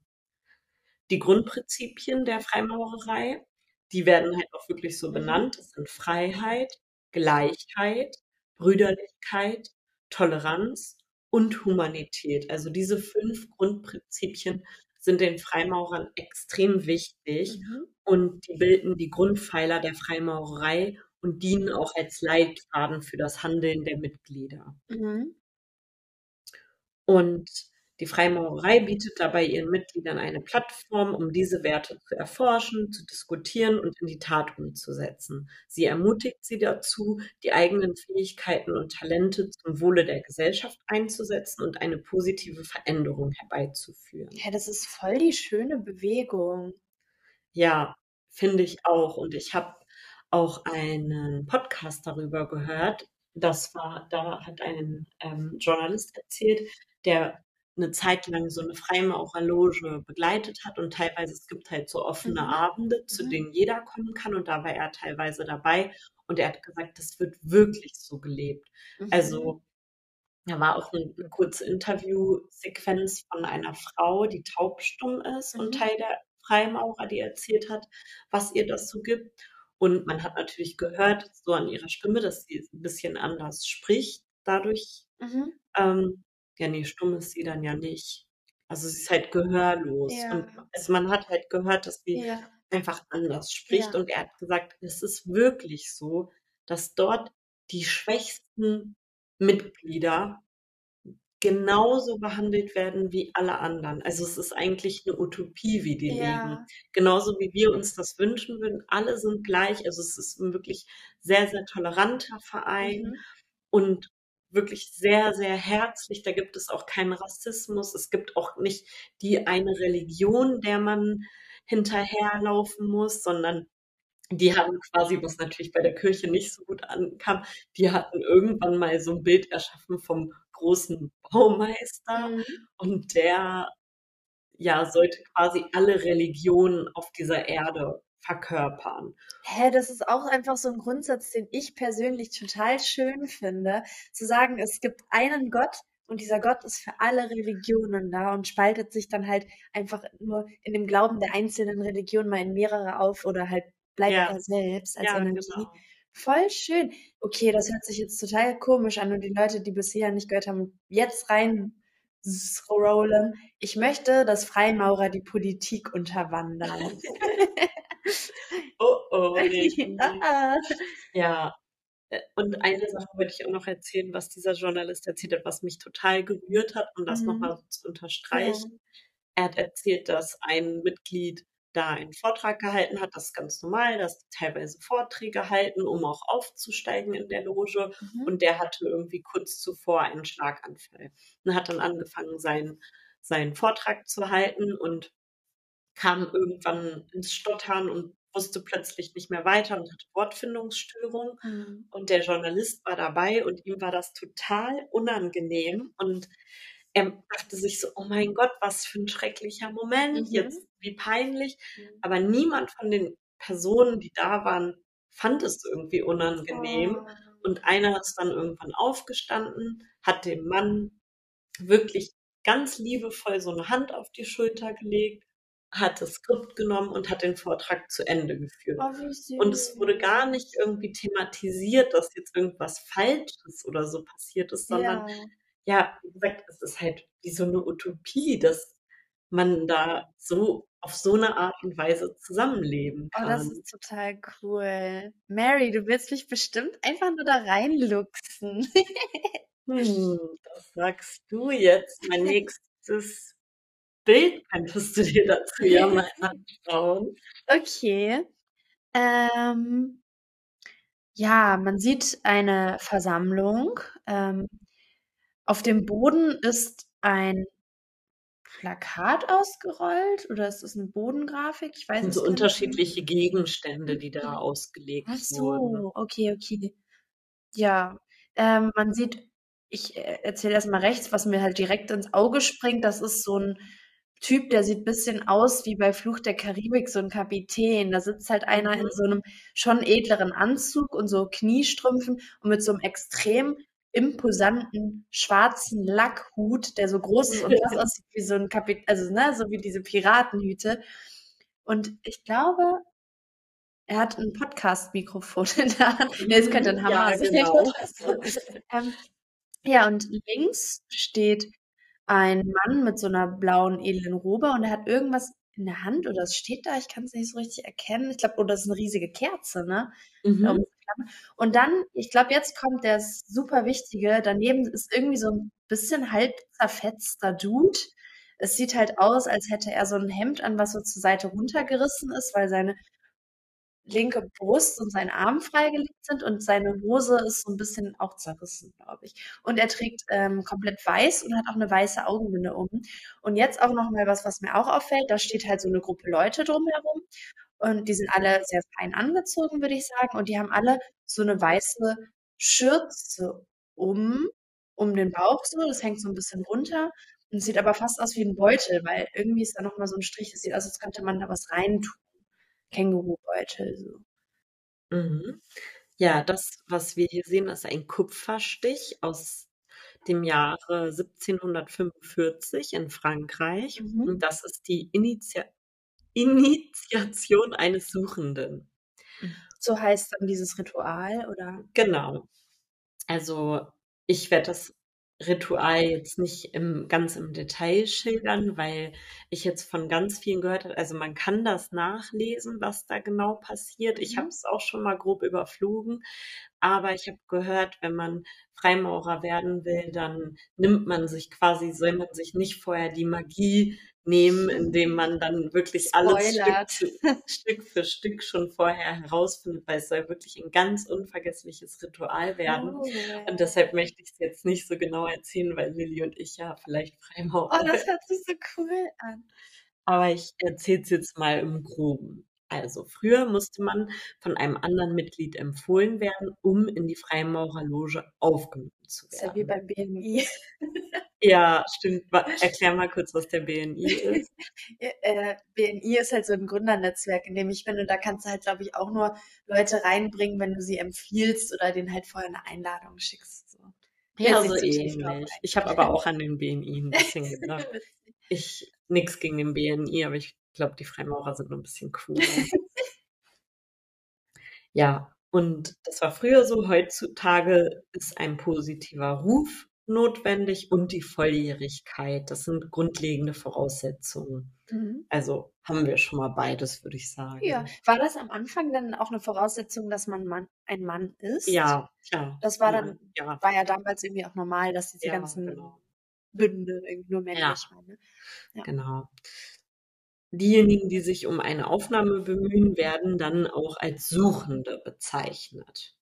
Die Grundprinzipien der Freimaurerei, die werden halt auch wirklich so benannt. Das sind Freiheit, Gleichheit, Brüderlichkeit, Toleranz und Humanität. Also diese 5 Grundprinzipien sind den Freimaurern extrem wichtig Mhm. und die bilden die Grundpfeiler der Freimaurerei und dienen auch als Leitfaden für das Handeln der Mitglieder. Mhm. Und die Freimaurerei bietet dabei ihren Mitgliedern eine Plattform, um diese Werte zu erforschen, zu diskutieren und in die Tat umzusetzen. Sie ermutigt sie dazu, die eigenen Fähigkeiten und Talente zum Wohle der Gesellschaft einzusetzen und eine positive Veränderung herbeizuführen. Ja, das ist voll die schöne Bewegung. Ja, finde ich auch. Und ich habe auch einen Podcast darüber gehört. Das war da hat ein, ähm, Journalist erzählt, der 'ne Zeit lang so 'ne Freimaurerloge begleitet hat und teilweise es gibt halt so offene Mhm. Abende, zu Mhm. denen jeder kommen kann und da war er teilweise dabei und er hat gesagt, das wird wirklich so gelebt. Mhm. Also Da war auch eine, eine kurze Interviewsequenz von einer Frau, die taubstumm ist und Mhm. Teil der Freimaurer, die erzählt hat, was ihr das so gibt. Und man hat natürlich gehört, so an ihrer Stimme, dass sie ein bisschen anders spricht. Dadurch, Mhm. ähm, ja, nee, stumm ist sie dann ja nicht. Also sie ist halt gehörlos. Und Ja. also man hat halt gehört, dass sie Ja. einfach anders spricht. Ja. Und er hat gesagt, es ist wirklich so, dass dort die schwächsten Mitglieder genauso behandelt werden wie alle anderen. Also es ist eigentlich eine Utopie, wie die leben. Ja. Genauso wie wir uns das wünschen würden. Alle sind gleich. Also es ist ein wirklich sehr, sehr toleranter Verein Mhm. und wirklich sehr, sehr herzlich. Da gibt es auch keinen Rassismus. Es gibt auch nicht die eine Religion, der man hinterherlaufen muss, sondern die haben quasi, was natürlich bei der Kirche nicht so gut ankam, die hatten irgendwann mal so ein Bild erschaffen vom großen Baumeister Mhm. und der ja sollte quasi alle Religionen auf dieser Erde verkörpern. Hä, das ist auch einfach so ein Grundsatz, den ich persönlich total schön finde, zu sagen, es gibt einen Gott und dieser Gott ist für alle Religionen da und spaltet sich dann halt einfach nur in dem Glauben der einzelnen Religionen mal in mehrere auf oder halt bleibt Ja. er selbst als Ja, Energie. genau. Voll schön. Okay, das hört sich jetzt total komisch an und die Leute, die bisher nicht gehört haben, jetzt rein scrollen. Ich möchte, dass Freimaurer die Politik unterwandern. Oh, nee. Ja, äh, und eine Sache wollte ich auch noch erzählen, was dieser Journalist erzählt hat, was mich total gerührt hat, um das Mhm. nochmal zu unterstreichen. Er hat erzählt, dass ein Mitglied da einen Vortrag gehalten hat. Das ist ganz normal, dass die teilweise Vorträge halten, um auch aufzusteigen in der Loge. Mhm. Und der hatte irgendwie kurz zuvor einen Schlaganfall und hat dann angefangen, seinen, seinen Vortrag zu halten und kam irgendwann ins Stottern und wusste plötzlich nicht mehr weiter und hatte Wortfindungsstörung. Mhm. Und der Journalist war dabei und ihm war das total unangenehm. Und er dachte sich so, oh mein Gott, was für ein schrecklicher Moment, Mhm. jetzt wie peinlich. Mhm. Aber niemand von den Personen, die da waren, fand es irgendwie unangenehm. Oh. Und einer ist dann irgendwann aufgestanden, hat dem Mann wirklich ganz liebevoll so eine Hand auf die Schulter gelegt, hat das Skript genommen und hat den Vortrag zu Ende geführt. Oh. Und es wurde gar nicht irgendwie thematisiert, dass jetzt irgendwas Falsches oder so passiert ist, sondern Ja. ja, wie gesagt, es ist halt wie so eine Utopie, dass man da so auf so eine Art und Weise zusammenleben Oh, das kann. ist total cool. Mary, du willst mich bestimmt einfach nur da reinluchsen. Hm, das sagst du jetzt. Mein nächstes Bild könntest du dir dazu ja mal anschauen. Okay. Ähm, ja, man sieht eine Versammlung. Ähm, auf dem Boden ist ein Plakat ausgerollt oder ist es eine Bodengrafik? Ich weiß so nicht mehr. unterschiedliche Gegenstände, die da ausgelegt Ach wurden. so, okay, okay. Ja, ähm, man sieht, ich äh, erzähle erstmal rechts, was mir halt direkt ins Auge springt. Das ist so ein Typ, der sieht ein bisschen aus wie bei Fluch der Karibik, so ein Kapitän. Da sitzt halt einer in Mhm. so einem schon edleren Anzug und so Kniestrümpfen und mit so einem extrem imposanten schwarzen Lackhut, der so groß ist und das aussieht wie so ein Kapitän, also ne, so wie diese Piratenhüte. Und ich glaube, er hat ein Podcast-Mikrofon in der Hand. Nee, es könnte ein Hammer Ja, sein genau. so. Ähm, ja, und links steht ein Mann mit so einer blauen, edlen Robe und er hat irgendwas in der Hand oder es steht da, ich kann es nicht so richtig erkennen. Ich glaube, oder es ist eine riesige Kerze, ne? Mhm. Die Flamme. Und dann, ich glaube, jetzt kommt das super Wichtige. Daneben ist irgendwie so ein bisschen halb zerfetzter Dude. Es sieht halt aus, als hätte er so ein Hemd an, was so zur Seite runtergerissen ist, weil seine linke Brust und sein Arm freigelegt sind und seine Hose ist so ein bisschen auch zerrissen, glaube ich. Und er trägt ähm, komplett weiß und hat auch eine weiße Augenbinde um. Und jetzt auch noch mal was, was mir auch auffällt. Da steht halt so eine Gruppe Leute drumherum und die sind alle sehr fein angezogen, würde ich sagen. Und die haben alle so eine weiße Schürze um, um den Bauch so. Das hängt so ein bisschen runter. Und sieht aber fast aus wie ein Beutel, weil irgendwie ist da noch mal so ein Strich. Es sieht aus, als könnte man da was reintun. Kängurubeutel, so. Mhm. Ja, das, was wir hier sehen, ist ein Kupferstich aus dem Jahre 1745 in Frankreich. Mhm. Und das ist die Initi Initiation eines Suchenden. So heißt dann dieses Ritual, oder? Genau. Also ich werde das Ritual jetzt nicht im, ganz im Detail schildern, weil ich jetzt von ganz vielen gehört habe, also man kann das nachlesen, was da genau passiert. Ich Mhm. habe es auch schon mal grob überflogen, aber ich habe gehört, wenn man Freimaurer werden will, dann nimmt man sich quasi, soll man sich nicht vorher die Magie nehmen, indem man dann wirklich alles Stück, Stück für Stück schon vorher herausfindet, weil es soll wirklich ein ganz unvergessliches Ritual werden. Oh. Und deshalb möchte ich es jetzt nicht so genau erzählen, weil Lilly und ich ja vielleicht Freimaurer Oh, das werden. hört sich so cool an. Aber ich erzähle es jetzt mal im Groben. Also früher musste man von einem anderen Mitglied empfohlen werden, um in die Freimaurerloge aufgenommen zu Ist ja wie werden. beim BMI. Ja, stimmt. Wa- Erklär mal kurz, was der BNI ist. äh, BNI ist halt so ein Gründernetzwerk, in dem ich bin und da kannst du halt, glaube ich, auch nur Leute reinbringen, wenn du sie empfiehlst oder denen halt vorher eine Einladung schickst. So. Ja, so drauf ähnlich. Ich habe aber auch an den BNI ein bisschen gedacht. Ich nix gegen den BNI, aber ich glaube, die Freimaurer sind noch ein bisschen cooler. Ja, und das war früher so. Heutzutage ist ein positiver Ruf notwendig und die Volljährigkeit. Das sind grundlegende Voraussetzungen. Mhm. Also haben wir schon mal beides, würde ich Ja, sagen. war das am Anfang dann auch eine Voraussetzung, dass man Mann, ein Mann ist? Ja, klar. Das war Ja, dann, ja, war ja damals irgendwie auch normal, dass diese ja, ganzen genau. Bünde irgendwie nur männlich Ja, waren. Ne? Ja. genau. Diejenigen, die sich um eine Aufnahme bemühen, werden dann auch als Suchende bezeichnet.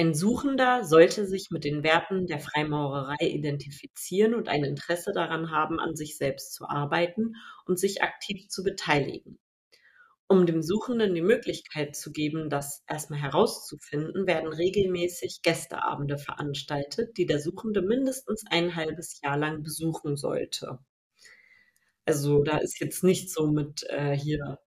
Ein Suchender sollte sich mit den Werten der Freimaurerei identifizieren und ein Interesse daran haben, an sich selbst zu arbeiten und sich aktiv zu beteiligen. Um dem Suchenden die Möglichkeit zu geben, das erstmal herauszufinden, werden regelmäßig Gästeabende veranstaltet, die der Suchende mindestens ein halbes Jahr lang besuchen sollte. Also da ist jetzt nicht so mit äh, hier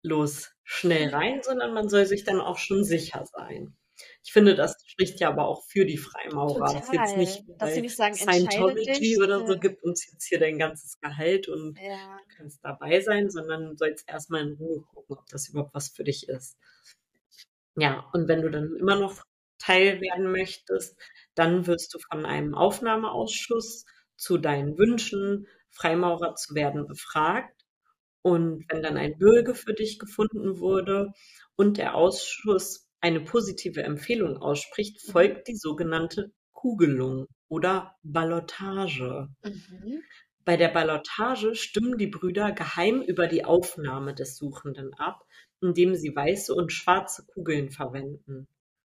los schnell rein, sondern man soll sich dann auch schon sicher sein. Ich finde, das spricht ja aber auch für die Freimaurer. Das ist jetzt Total. nicht Dass sie nicht sagen, Scientology dich. oder so, Äh, gibt uns jetzt hier dein ganzes Gehalt und ja. du kannst dabei sein, sondern du sollst erstmal in Ruhe gucken, ob das überhaupt was für dich ist. Ja, und wenn du dann immer noch Teil werden möchtest, dann wirst du von einem Aufnahmeausschuss zu deinen Wünschen, Freimaurer zu werden, befragt. Und wenn dann ein Bürger für dich gefunden wurde und der Ausschuss eine positive Empfehlung ausspricht, Mhm. folgt die sogenannte Kugelung oder Ballotage. Mhm. Bei der Ballotage stimmen die Brüder geheim über die Aufnahme des Suchenden ab, indem sie weiße und schwarze Kugeln verwenden.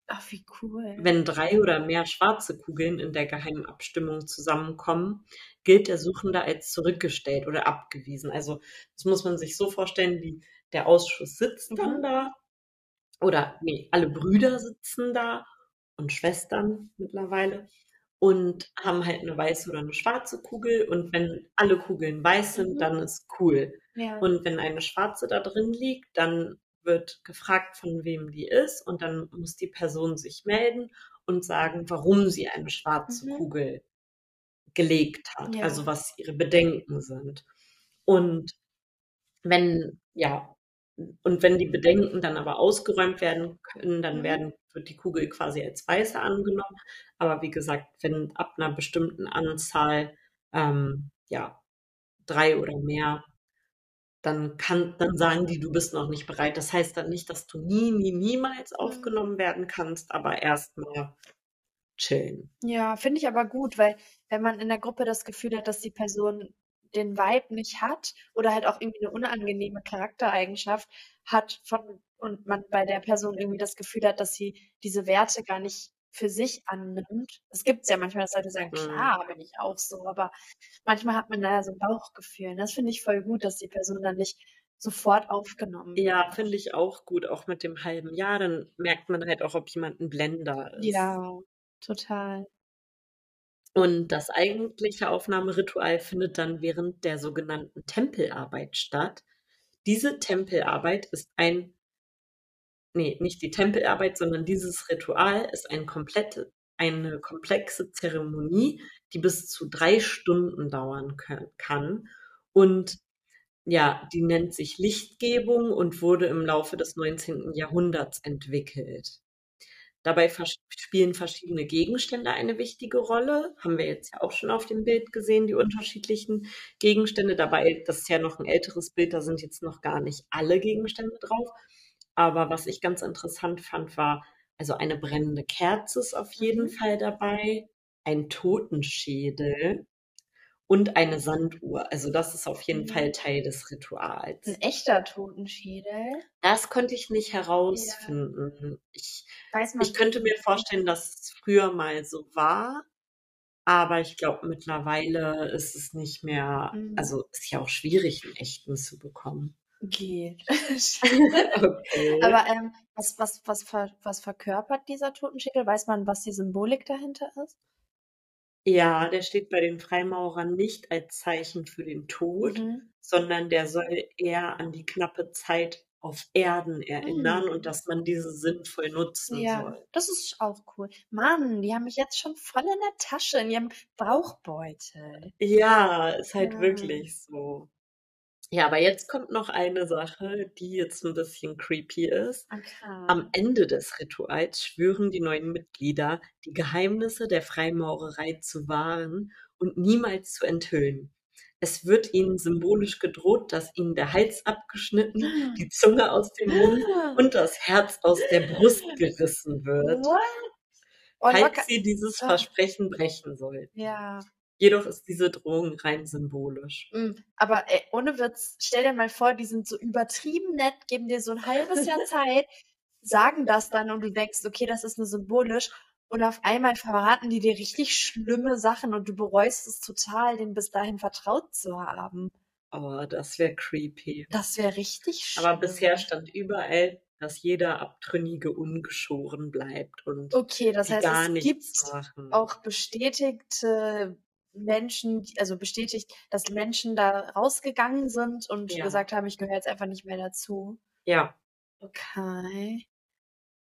Ach, wie cool. Wenn drei oder mehr schwarze Kugeln in der geheimen Abstimmung zusammenkommen, gilt der Suchende als zurückgestellt oder abgewiesen. Also das muss man sich so vorstellen, wie der Ausschuss sitzt dann Mhm. da oder nee, alle Brüder sitzen da und Schwestern mittlerweile und haben halt eine weiße oder eine schwarze Kugel und wenn alle Kugeln weiß sind, Mhm. dann ist cool. Ja. Und wenn eine schwarze da drin liegt, dann wird gefragt, von wem die ist und dann muss die Person sich melden und sagen, warum sie eine schwarze Mhm. Kugel gelegt hat, Ja. also was ihre Bedenken sind. Und wenn, ja, und wenn die Bedenken dann aber ausgeräumt werden können, dann Mhm. werden, wird die Kugel quasi als weiße angenommen. Aber wie gesagt, wenn ab einer bestimmten Anzahl, ähm, ja, drei oder mehr, dann kann, dann sagen die, du bist noch nicht bereit. Das heißt dann nicht, dass du nie, nie, niemals Mhm. aufgenommen werden kannst, aber erstmal chillen. Ja, finde ich aber gut, weil wenn man in der Gruppe das Gefühl hat, dass die Person den Vibe nicht hat oder halt auch irgendwie eine unangenehme Charaktereigenschaft hat von und man bei der Person irgendwie das Gefühl hat, dass sie diese Werte gar nicht für sich annimmt. Es gibt's ja manchmal, dass Leute sagen, Mhm. klar, bin ich auch so, aber manchmal hat man da ja so ein Bauchgefühl. Das finde ich voll gut, dass die Person dann nicht sofort aufgenommen Ja, finde ich auch gut, auch mit dem halben Jahr, dann merkt man halt auch, ob jemand ein Blender ist. Ja, total. Und das eigentliche Aufnahmeritual findet dann während der sogenannten Tempelarbeit statt. Diese Tempelarbeit ist ein, nee, nicht die Tempelarbeit, sondern dieses Ritual ist ein komplette, eine komplexe Zeremonie, die bis zu drei Stunden dauern kann. Und ja, die nennt sich Lichtgebung und wurde im Laufe des 19. Jahrhunderts entwickelt. Dabei vers spielen verschiedene Gegenstände eine wichtige Rolle. Haben wir jetzt ja auch schon auf dem Bild gesehen, die unterschiedlichen Gegenstände. Dabei, das ist ja noch ein älteres Bild, da sind jetzt noch gar nicht alle Gegenstände drauf. Aber was ich ganz interessant fand, war, also eine brennende Kerze ist auf jeden Mhm. Fall dabei, ein Totenschädel und eine Sanduhr. Also das ist auf jeden Mhm. Fall Teil des Rituals. Ein echter Totenschädel. Das konnte ich nicht herausfinden. Ich, ich könnte mir vorstellen, dass es früher mal so war, aber ich glaube, mittlerweile ist es nicht mehr, Mhm. also ist ja auch schwierig, einen echten zu bekommen. geht. Okay. Aber ähm, was, was, was, ver, was verkörpert dieser Totenschädel? Weiß man, was die Symbolik dahinter ist? Ja, der steht bei den Freimaurern nicht als Zeichen für den Tod, Mhm. sondern der soll eher an die knappe Zeit auf Erden erinnern Mhm. und dass man diese sinnvoll nutzen Ja, soll. das ist auch cool. Mann, die haben mich jetzt schon voll in der Tasche, in ihrem Bauchbeutel. Ja, ist halt Ja. wirklich so. Ja, aber jetzt kommt noch eine Sache, die jetzt ein bisschen creepy ist. Okay. Am Ende des Rituals schwören die neuen Mitglieder, die Geheimnisse der Freimaurerei zu wahren und niemals zu enthüllen. Es wird ihnen symbolisch gedroht, dass ihnen der Hals abgeschnitten, die Zunge aus dem Mund und das Herz aus der Brust gerissen wird, What? Und falls locker, sie dieses Ah. Versprechen brechen sollten. ja. Jedoch ist diese Drohung rein symbolisch. Mm, Aber ey, ohne Witz, stell dir mal vor, die sind so übertrieben nett, geben dir so ein halbes Jahr Zeit, sagen das dann und du denkst, okay, das ist nur symbolisch. Und auf einmal verraten die dir richtig schlimme Sachen und du bereust es total, denen bis dahin vertraut zu haben. Oh, das wäre creepy. Das wäre richtig schlimm. Aber bisher stand überall, dass jeder Abtrünnige ungeschoren bleibt und Okay, das heißt, gar es gibt machen. auch bestätigte Menschen, also bestätigt, dass Menschen da rausgegangen sind und Ja. gesagt haben, ich gehöre jetzt einfach nicht mehr dazu. Ja, Okay.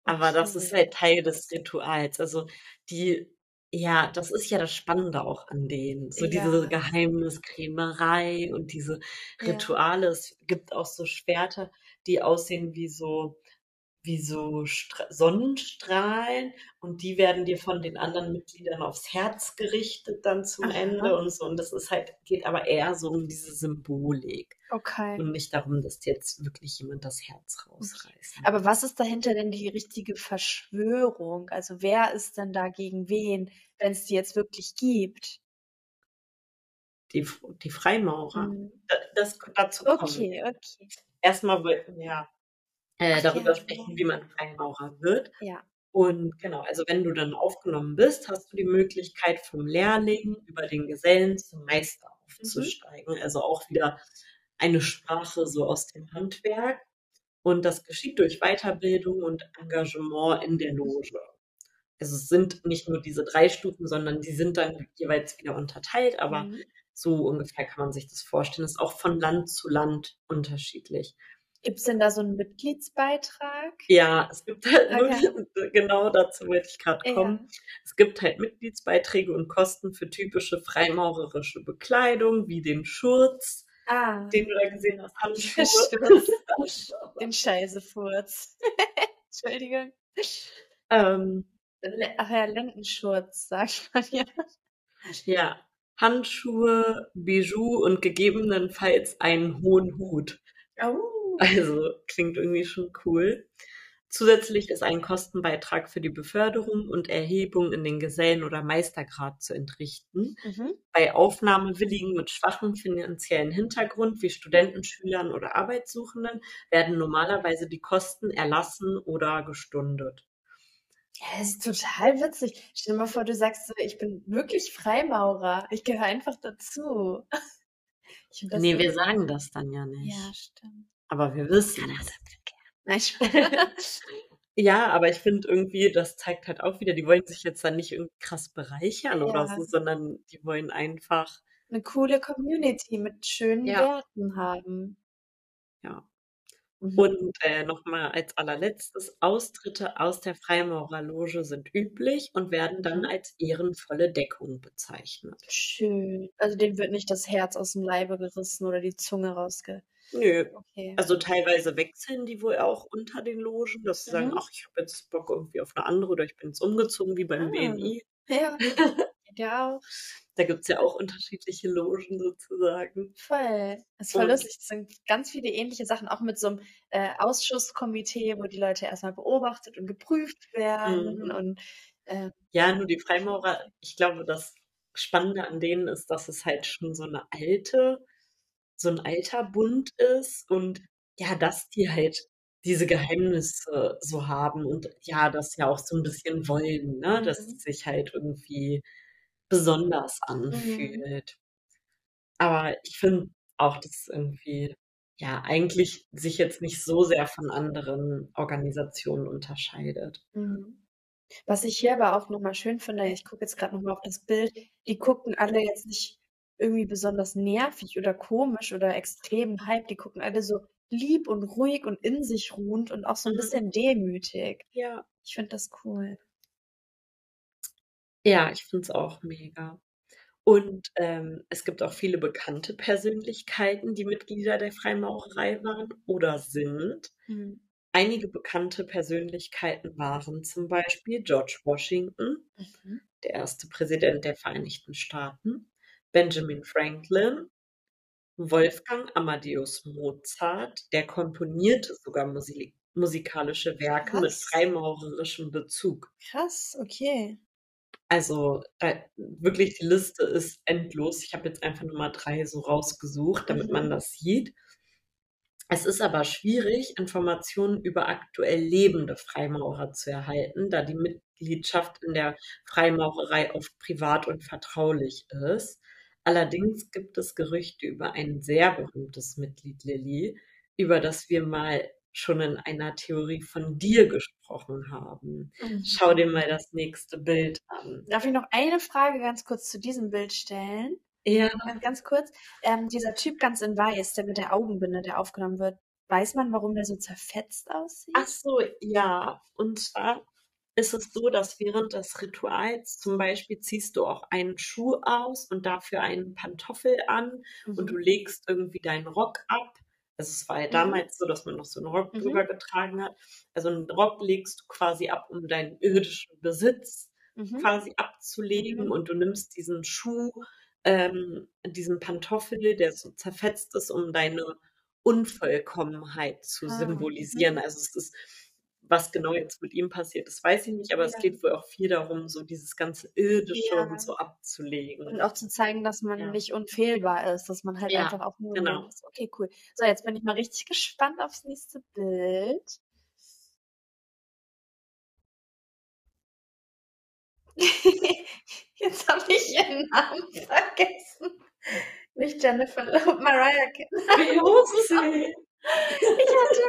aber das ist halt Teil des Rituals. Also die, ja, das ist ja das Spannende auch an denen. So diese Ja. Geheimniskrämerei und diese Ja. Rituale. Es gibt auch so Schwerter, die aussehen wie so, wie so Stra Sonnenstrahlen und die werden dir von den anderen Mitgliedern aufs Herz gerichtet dann zum Ende Aha. und so. Und das ist halt, geht aber eher so um diese Symbolik Okay. und nicht darum, dass jetzt wirklich jemand das Herz rausreißt. Aber was ist dahinter denn die richtige Verschwörung? Also wer ist denn da gegen wen, wenn es die jetzt wirklich gibt? Die, die Freimaurer. Hm. Da- Das, dazu kommen Okay, okay. Erstmal ja, äh, darüber sprechen, wie man Freimaurer wird. Ja. Und genau, also wenn du dann aufgenommen bist, hast du die Möglichkeit vom Lehrling über den Gesellen zum Meister Mhm. aufzusteigen. Also auch wieder eine Sprache so aus dem Handwerk. Und das geschieht durch Weiterbildung und Engagement in der Loge. Also es sind nicht nur diese drei Stufen, sondern die sind dann jeweils wieder unterteilt, aber Mhm. so ungefähr kann man sich das vorstellen. Das ist auch von Land zu Land unterschiedlich. Gibt es denn da so einen Mitgliedsbeitrag? Ja, es gibt halt Okay. nur, genau dazu wollte ich gerade kommen. Ja. Es gibt halt Mitgliedsbeiträge und Kosten für typische freimaurerische Bekleidung, wie den Schurz, Ah, den du da gesehen hast, Handschuhe. Den Scheißefurz. Entschuldigung. ähm, Ach ja, Lendenschurz, sagt man ja. ja, Handschuhe, Bijou und gegebenenfalls einen hohen Hut. Oh. Also klingt irgendwie schon cool. Zusätzlich ist ein Kostenbeitrag für die Beförderung und Erhebung in den Gesellen- oder Meistergrad zu entrichten. Mhm. Bei Aufnahmewilligen mit schwachem finanziellen Hintergrund wie Studenten, Schülern oder Arbeitssuchenden werden normalerweise die Kosten erlassen oder gestundet. Ja, das ist total witzig. Stell dir mal vor, du sagst so, ich bin wirklich Freimaurer. Ich gehöre einfach dazu. Ich nee, wir sagen das dann ja nicht. Ja, stimmt. Aber wir wissen Ja, aber ich finde irgendwie, das zeigt halt auch wieder, die wollen sich jetzt dann nicht irgendwie krass bereichern oder Ja. so, sondern die wollen einfach, eine coole Community mit schönen Ja. Werten haben. ja. Mhm. Und äh, nochmal als allerletztes, Austritte aus der Freimaurerloge sind üblich und werden dann Mhm. als ehrenvolle Deckung bezeichnet. Schön. Also dem wird nicht das Herz aus dem Leibe gerissen oder die Zunge rausge. Nö. Okay. Also teilweise wechseln die wohl auch unter den Logen, dass sie sagen, Mhm. ach, ich habe jetzt Bock irgendwie auf eine andere oder ich bin jetzt umgezogen, wie beim Ah. BNI. Ja. Ja auch. Da gibt's ja auch unterschiedliche Logen sozusagen. Voll. Das ist voll Und- lustig. Das sind ganz viele ähnliche Sachen, auch mit so einem äh, Ausschusskomitee, wo die Leute erstmal beobachtet und geprüft werden. Mhm. Und äh, Ja, nur die Freimaurer, ich glaube, das Spannende an denen ist, dass es halt schon so eine alte, so ein alter Bund ist und ja, dass die halt diese Geheimnisse so haben und ja, das ja auch so ein bisschen wollen, ne, dass Mhm. es sich halt irgendwie besonders anfühlt. Aber ich finde auch, dass irgendwie ja eigentlich sich jetzt nicht so sehr von anderen Organisationen unterscheidet. Mhm. Was ich hier aber auch nochmal schön finde, ich gucke jetzt gerade nochmal auf das Bild, die gucken alle jetzt nicht irgendwie besonders nervig oder komisch oder extrem hype, die gucken alle so lieb und ruhig und in sich ruhend und auch so ein Mhm. bisschen demütig. Ja. Ich finde das cool. Ja, ich finde es auch mega. Und ähm, es gibt auch viele bekannte Persönlichkeiten, die Mitglieder der Freimaurerei waren oder sind. Mhm. Einige bekannte Persönlichkeiten waren zum Beispiel George Washington, Mhm. der erste Präsident der Vereinigten Staaten, Benjamin Franklin, Wolfgang Amadeus Mozart, der komponierte sogar Musik musikalische Werke mit Krass. freimaurerischem Bezug. Krass, okay. Also da, wirklich, die Liste ist endlos. Ich habe jetzt einfach nur mal drei so rausgesucht, damit man Mhm. das sieht. Es ist aber schwierig, Informationen über aktuell lebende Freimaurer zu erhalten, da die Mitgliedschaft in der Freimaurerei oft privat und vertraulich ist. Allerdings gibt es Gerüchte über ein sehr berühmtes Mitglied, Lilly, über das wir mal schon in einer Theorie von dir gesprochen haben. Mhm. Schau dir mal das nächste Bild an. Darf ich noch eine Frage ganz kurz zu diesem Bild stellen? Ja, Ganz, ganz kurz. Ähm, dieser Typ ganz in weiß, der mit der Augenbinde, der aufgenommen wird, weiß man, warum der so zerfetzt aussieht? ach so, ja. Und zwar ist es so, dass während des Rituals zum Beispiel ziehst du auch einen Schuh aus und dafür einen Pantoffel an und du Mhm. legst irgendwie deinen Rock ab. Also es war ja Mhm. damals so, dass man noch so einen Rock Mhm. drüber getragen hat. Also einen Rock legst du quasi ab, um deinen irdischen Besitz Mhm. quasi abzulegen Mhm. und du nimmst diesen Schuh, ähm, diesen Pantoffel, der so zerfetzt ist, um deine Unvollkommenheit zu Ah, symbolisieren. mhm. Also es ist, was genau jetzt mit ihm passiert, das weiß ich nicht, aber es Ja. geht wohl auch viel darum, so dieses ganze Irdische Ja. und so abzulegen. Und auch zu zeigen, dass man Ja. nicht unfehlbar ist, dass man halt einfach auch nur genau. Ist. Okay, cool. So, jetzt bin ich mal richtig gespannt aufs nächste Bild. Jetzt habe ich ihren Namen vergessen. Nicht Jennifer Mariah Carey. Ich hatte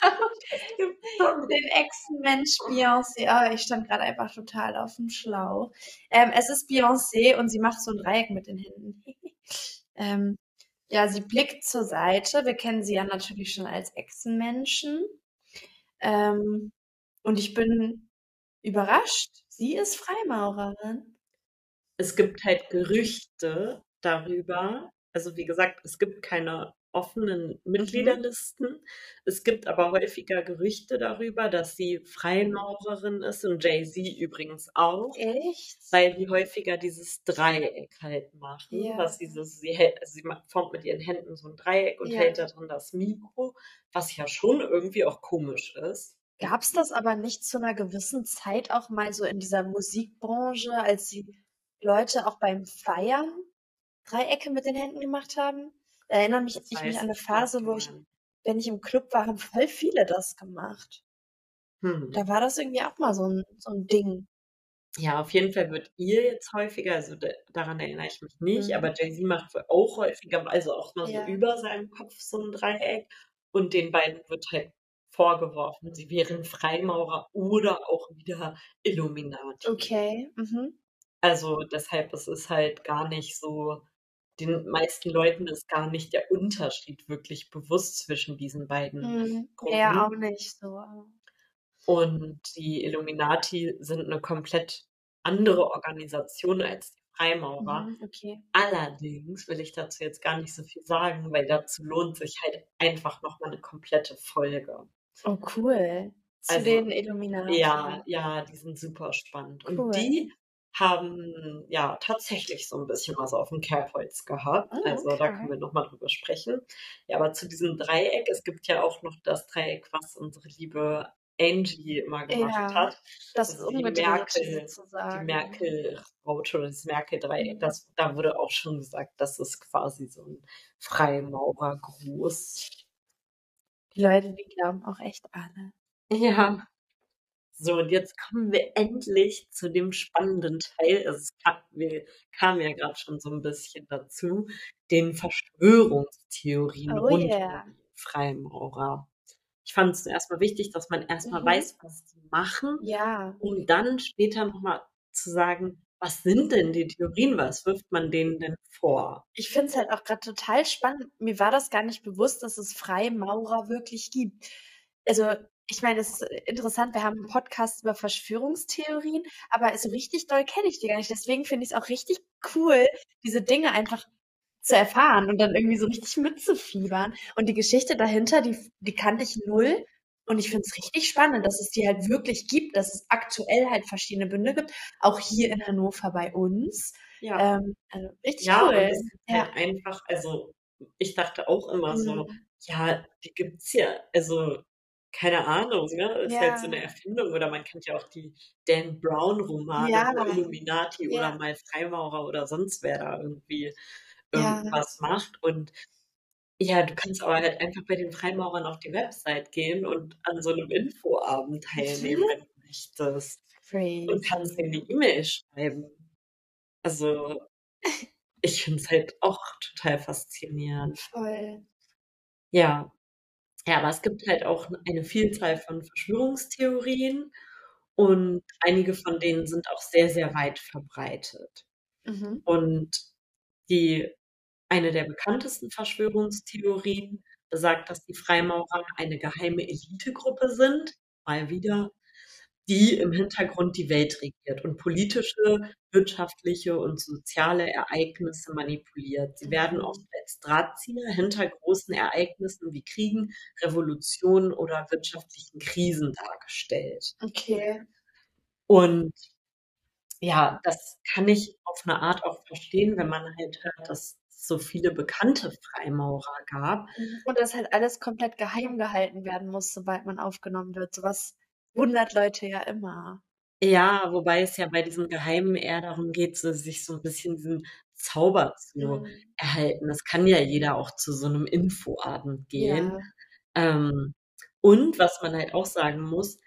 Blackout. Den Ex-Mensch Beyoncé. Ah, ich stand gerade einfach total auf dem Schlauch. Ähm, es ist Beyoncé und sie macht so ein Dreieck mit den Händen. ähm, ja, sie blickt zur Seite. Wir kennen sie ja natürlich schon als Echsenmenschen. Ähm, und ich bin überrascht. Sie ist Freimaurerin. Es gibt halt Gerüchte darüber. Also wie gesagt, es gibt keine offenen Mitgliederlisten. Es gibt aber häufiger Gerüchte darüber, dass sie Freimaurerin ist und Jay-Z übrigens auch, Echt? weil die häufiger dieses Dreieck halt machen. Ja. Was dieses, sie hält, also sie formt mit ihren Händen so ein Dreieck und Ja. hält da drin das Mikro, was ja schon irgendwie auch komisch ist. Gab es das aber nicht zu einer gewissen Zeit auch mal so in dieser Musikbranche, als die Leute auch beim Feiern Dreiecke mit den Händen gemacht haben? Erinnere mich, Das ich mich an eine Phase, wo ich, wenn ich im Club war, haben voll viele das gemacht. Hm. Da war das irgendwie auch mal so ein, so ein Ding. Ja, auf jeden Fall wird ihr jetzt häufiger, also da, daran erinnere ich mich nicht, Mhm. aber Jay-Z macht wohl auch häufiger, also auch mal Ja. so über seinem Kopf so ein Dreieck. Und den beiden wird halt vorgeworfen, sie wären Freimaurer oder auch wieder Illuminati. Okay. Mhm. Also deshalb, es ist halt gar nicht so den meisten Leuten ist gar nicht der Unterschied wirklich bewusst zwischen diesen beiden Mhm. Gruppen. Ja, auch nicht so. Und die Illuminati sind eine komplett andere Organisation als die Freimaurer. Mhm, okay. Allerdings will ich dazu jetzt gar nicht so viel sagen, weil dazu lohnt sich halt einfach nochmal eine komplette Folge. Oh, cool. Zu Also, den Illuminati. Ja, ja, die sind super spannend. Und Cool. die haben ja tatsächlich so ein bisschen was auf dem Kerbholz gehabt. Oh, Also da okay. können wir nochmal drüber sprechen. Ja, aber zu diesem Dreieck, es gibt ja auch noch das Dreieck, was unsere liebe Angie immer gemacht Ja, hat. Das Also die umgedreht Merkel, die. Merkel-Raute oder das Merkel-Dreieck, das, da wurde auch schon gesagt, das ist quasi so ein Freimaurergruß. Die Leute, die glauben auch echt alle. Ja. So, und jetzt kommen wir endlich zu dem spannenden Teil. Also es kam, wir kamen ja gerade schon so ein bisschen dazu, den Verschwörungstheorien Oh rund yeah. um die Freimaurer. Ich fand es erstmal wichtig, dass man erstmal Mhm. weiß, was die machen, Ja. um dann später nochmal zu sagen, was sind denn die Theorien, was wirft man denen denn vor? Ich finde es halt auch gerade total spannend. Mir war das gar nicht bewusst, dass es Freimaurer wirklich gibt. Also, ich meine, es ist interessant, wir haben einen Podcast über Verschwörungstheorien, aber so richtig doll kenne ich die gar nicht. Deswegen finde ich es auch richtig cool, diese Dinge einfach zu erfahren und dann irgendwie so richtig mitzufiebern. Und die Geschichte dahinter, die, die kannte ich null. Und ich finde es richtig spannend, dass es die halt wirklich gibt, dass es aktuell halt verschiedene Bünde gibt, auch hier in Hannover bei uns. Ja. Ähm, also richtig Ja, und cool. es ist Ja. halt einfach, also ich dachte auch immer so, Mhm. ja, die gibt's ja, also keine Ahnung, ne? Ist halt so Ja. eine Erfindung oder man kennt ja auch die Dan Brown Romane, Ja. Illuminati Ja. oder mal Freimaurer oder sonst wer da irgendwie Ja. irgendwas macht und ja, du kannst aber halt einfach bei den Freimaurern auf die Website gehen und an so einem Infoabend teilnehmen, wenn du möchtest und Crazy. kannst denen eine E-Mail schreiben. Also ich finde es halt auch total faszinierend. Voll. Ja. Ja, aber es gibt halt auch eine Vielzahl von Verschwörungstheorien und einige von denen sind auch sehr, sehr weit verbreitet. Mhm. Und die, eine der bekanntesten Verschwörungstheorien besagt, dass die Freimaurer eine geheime Elitegruppe sind, mal wieder, die im Hintergrund die Welt regiert und politische, wirtschaftliche und soziale Ereignisse manipuliert. Sie werden oft als Drahtzieher hinter großen Ereignissen wie Kriegen, Revolutionen oder wirtschaftlichen Krisen dargestellt. Okay. Und ja, das kann ich auf eine Art auch verstehen, wenn man halt hört, dass es so viele bekannte Freimaurer gab. Und dass halt alles komplett geheim gehalten werden muss, sobald man aufgenommen wird. Sowas wundert Leute ja immer. Ja, wobei es ja bei diesem Geheimen eher darum geht, so, sich so ein bisschen diesen Zauber zu Mhm. erhalten. Das kann ja jeder auch zu so einem Infoabend gehen. Ja. Ähm, und was man halt auch sagen muss,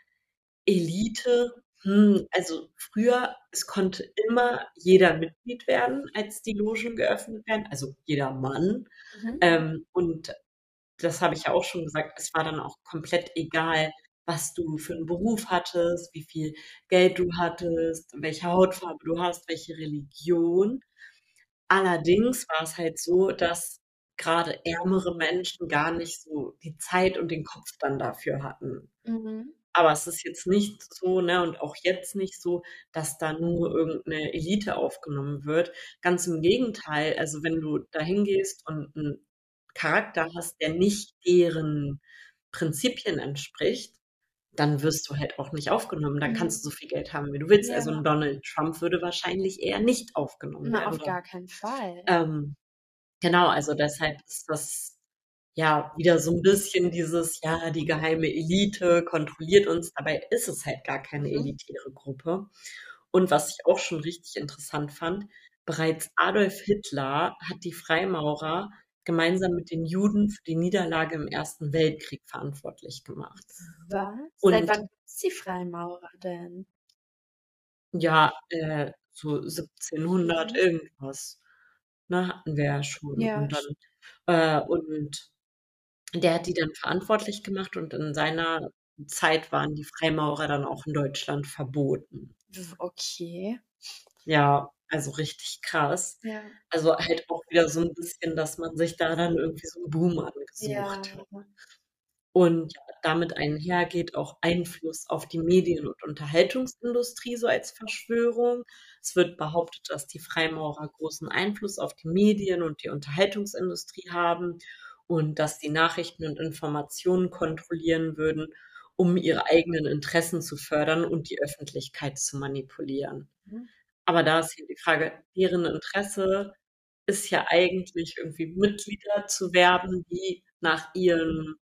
Elite, hm, also früher, es konnte immer jeder Mitglied werden, als die Logen geöffnet werden, also jeder Mann. Mhm. Ähm, und das habe ich ja auch schon gesagt, es war dann auch komplett egal, was du für einen Beruf hattest, wie viel Geld du hattest, welche Hautfarbe du hast, welche Religion. Allerdings war es halt so, dass gerade ärmere Menschen gar nicht so die Zeit und den Kopf dann dafür hatten. Mhm. Aber es ist jetzt nicht so, ne, und auch jetzt nicht so, dass da nur irgendeine Elite aufgenommen wird. Ganz im Gegenteil, also wenn du da hingehst und einen Charakter hast, der nicht deren Prinzipien entspricht, dann wirst du halt auch nicht aufgenommen. Dann Mhm. kannst du so viel Geld haben, wie du willst. Also Ja. ein Donald Trump würde wahrscheinlich eher nicht aufgenommen Na, werden. auf gar keinen Fall. Ähm, genau, also deshalb ist das ja wieder so ein bisschen dieses, ja, die geheime Elite kontrolliert uns. Dabei ist es halt gar keine Mhm. elitäre Gruppe. Und was ich auch schon richtig interessant fand, bereits Adolf Hitler hat die Freimaurer gemeinsam mit den Juden für die Niederlage im Ersten Weltkrieg verantwortlich gemacht. Was? Und Seit wann gibt's die Freimaurer denn? ja, äh, so 1700 Mhm. irgendwas, ne, hatten wir ja schon. Ja, Und dann, äh, und der hat die dann verantwortlich gemacht und in seiner Zeit waren die Freimaurer dann auch in Deutschland verboten. okay. Ja, Also richtig krass. Ja. Also halt auch wieder so ein bisschen, dass man sich da dann irgendwie so einen Boom angesucht Ja. hat. Und damit einhergeht auch Einfluss auf die Medien- und Unterhaltungsindustrie so als Verschwörung. Es wird behauptet, dass die Freimaurer großen Einfluss auf die Medien und die Unterhaltungsindustrie haben und dass die Nachrichten und Informationen kontrollieren würden, um ihre eigenen Interessen zu fördern und die Öffentlichkeit zu manipulieren. Mhm. Aber da ist hier die Frage, deren Interesse ist ja eigentlich irgendwie Mitglieder zu werben, die nach ihren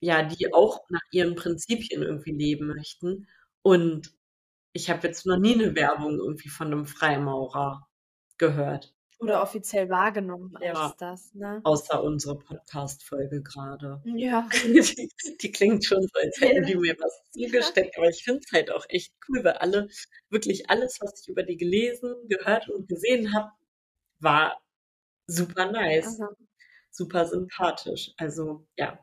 ja, die auch nach ihren Prinzipien irgendwie leben möchten. Und ich habe jetzt noch nie eine Werbung irgendwie von einem Freimaurer gehört, Oder offiziell wahrgenommen Ja. als das, ne? außer unsere Podcast-Folge gerade. Ja. Die, die klingt schon so, als hätten die mir was zugesteckt, aber ich finde es halt auch echt cool, weil alle, wirklich alles, was ich über die gelesen, gehört und gesehen habe, war super nice, Aha. super sympathisch. Also ja,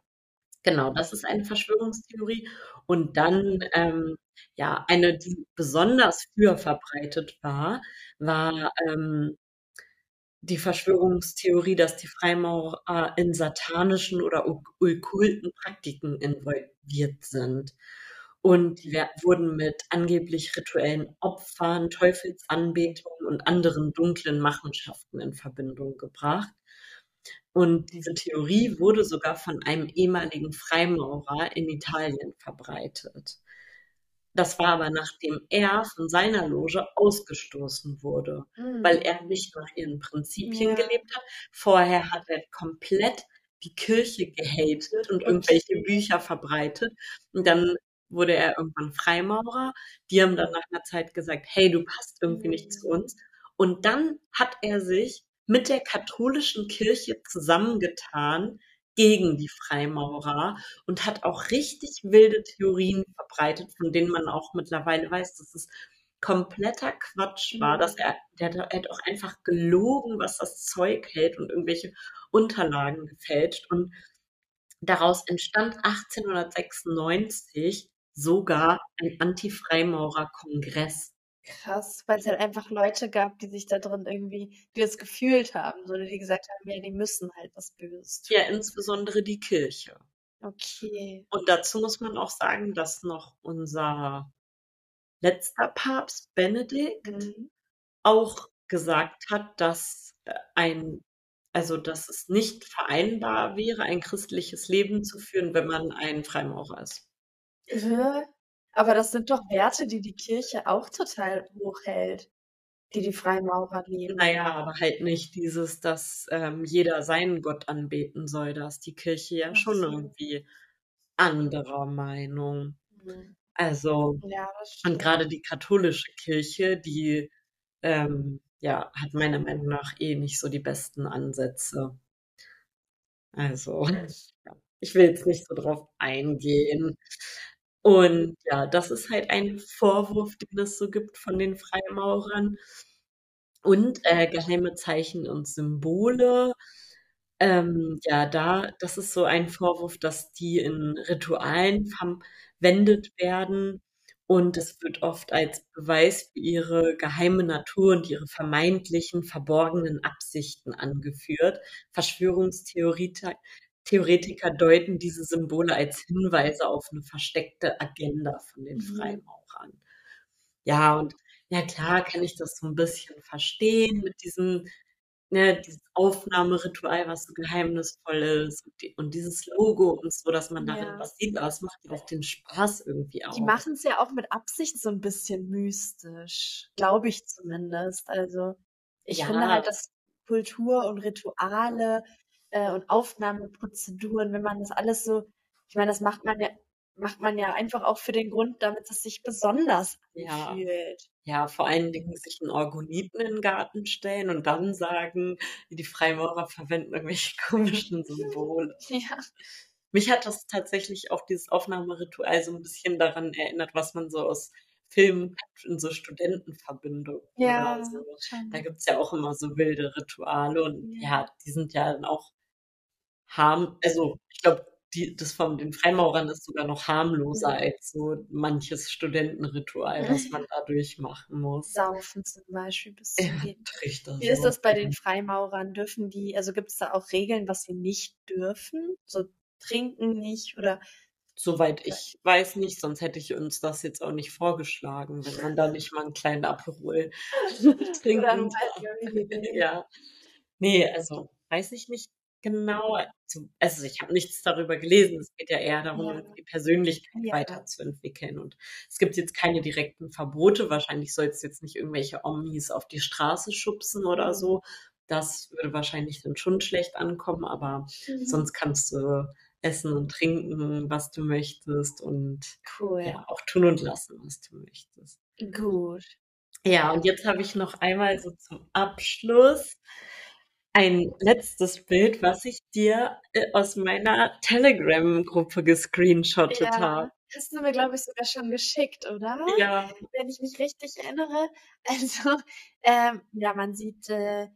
genau, das ist eine Verschwörungstheorie. Und dann, ähm, ja, eine, die besonders früher verbreitet war, war ähm, die Verschwörungstheorie, dass die Freimaurer in satanischen oder ok- okkulten Praktiken involviert sind. Und die wurden mit angeblich rituellen Opfern, Teufelsanbetungen und anderen dunklen Machenschaften in Verbindung gebracht. Und diese Theorie wurde sogar von einem ehemaligen Freimaurer in Italien verbreitet. Das war aber nachdem er von seiner Loge ausgestoßen wurde, weil er nicht nach ihren Prinzipien Ja. gelebt hat. Vorher hat er komplett die Kirche gehatet und irgendwelche. Bücher verbreitet. Und dann wurde er irgendwann Freimaurer. Die haben dann nach einer Zeit gesagt, hey, du passt irgendwie nicht zu uns. Und dann hat er sich mit der katholischen Kirche zusammengetan gegen die Freimaurer und hat auch richtig wilde Theorien verbreitet, von denen man auch mittlerweile weiß, dass es kompletter Quatsch war, Mhm. dass er, der, hat- er hat auch einfach gelogen, was das Zeug hält und irgendwelche Unterlagen gefälscht und daraus entstand 1896 sogar ein Anti-Freimaurer-Kongress. Krass, weil es halt einfach Leute gab, die sich da drin irgendwie, die das gefühlt haben, so die gesagt haben, ja, die müssen halt was Böses tun. Ja, insbesondere die Kirche. Okay. Und dazu muss man auch sagen, dass noch unser letzter Papst Benedikt Mhm. auch gesagt hat, dass äh, ein, also dass es nicht vereinbar wäre, ein christliches Leben zu führen, wenn man ein Freimaurer ist. Hä? Aber das sind doch Werte, die die Kirche auch total hochhält, die die Freimaurer leben. Naja, aber halt nicht dieses, dass ähm, jeder seinen Gott anbeten soll. Da ist die Kirche ja schon so. irgendwie anderer Meinung. Mhm. Also, Ja, und gerade die katholische Kirche, die ähm, ja, hat meiner Meinung nach eh nicht so die besten Ansätze. Also, ich will jetzt nicht so drauf eingehen. Und ja, das ist halt ein Vorwurf, den es so gibt von den Freimaurern. Und äh, geheime Zeichen und Symbole. Ähm, ja, da, das ist so ein Vorwurf, dass die in Ritualen verwendet werden. Und es wird oft als Beweis für ihre geheime Natur und ihre vermeintlichen verborgenen Absichten angeführt. Verschwörungstheoretiker Theoretiker deuten diese Symbole als Hinweise auf eine versteckte Agenda von den Mhm. Freimaurern. Ja, und ja klar kann ich das so ein bisschen verstehen mit diesem, ne, dieses Aufnahmeritual, was so geheimnisvoll ist und, die, und dieses Logo und so, dass man darin Ja. was sieht, aber es macht ja auch den Spaß irgendwie Die auch. machen es ja auch mit Absicht so ein bisschen mystisch, glaube ich zumindest. Also ich finde Ja, halt, dass Kultur und Rituale äh, und Aufnahmeprozeduren, wenn man das alles so, ich meine, das macht man ja, macht man ja einfach auch für den Grund, damit es sich besonders ja, anfühlt. ja, vor allen Dingen sich einen Orgoniten in den Garten stellen und dann sagen, die Freimaurer verwenden irgendwelche komischen Symbole. Ja. Mich hat das tatsächlich auch dieses Aufnahmeritual so ein bisschen daran erinnert, was man so aus Filmen in so Studentenverbindungen Ja, so. Da schon. gibt's ja auch immer so wilde Rituale und Ja. ja, die sind ja dann auch harm, also ich glaube, die, das von den Freimaurern ist sogar noch harmloser Mhm. als so manches Studentenritual, was man da durchmachen muss. Saufen zum Beispiel bis Ja. Trichter. Wie ist das bei den. Freimaurern? Dürfen die, also gibt es da auch Regeln, was sie nicht dürfen? So trinken nicht oder Soweit ich weiß nicht, sonst hätte ich uns das jetzt auch nicht vorgeschlagen, wenn man da nicht mal einen kleinen Aperol trinken darf. Ja. Nee, also weiß ich nicht genau. Also, also ich habe nichts darüber gelesen. Es geht ja eher darum, Ja. die Persönlichkeit Ja. weiterzuentwickeln. Und es gibt jetzt keine direkten Verbote. Wahrscheinlich soll es jetzt nicht irgendwelche Omis auf die Straße schubsen oder Mhm. so. Das würde wahrscheinlich dann schon schlecht ankommen, aber Mhm. sonst kannst du essen und trinken, was du möchtest und Cool. ja, auch tun und lassen, was du möchtest. Gut. Ja, und jetzt habe ich noch einmal so zum Abschluss ein letztes Bild, was ich dir äh, aus meiner Telegram-Gruppe gescreenshottet Ja, habe. hast du mir, glaube ich, sogar schon geschickt, oder? Ja, Wenn ich mich richtig erinnere. Also, ähm, ja, man sieht äh,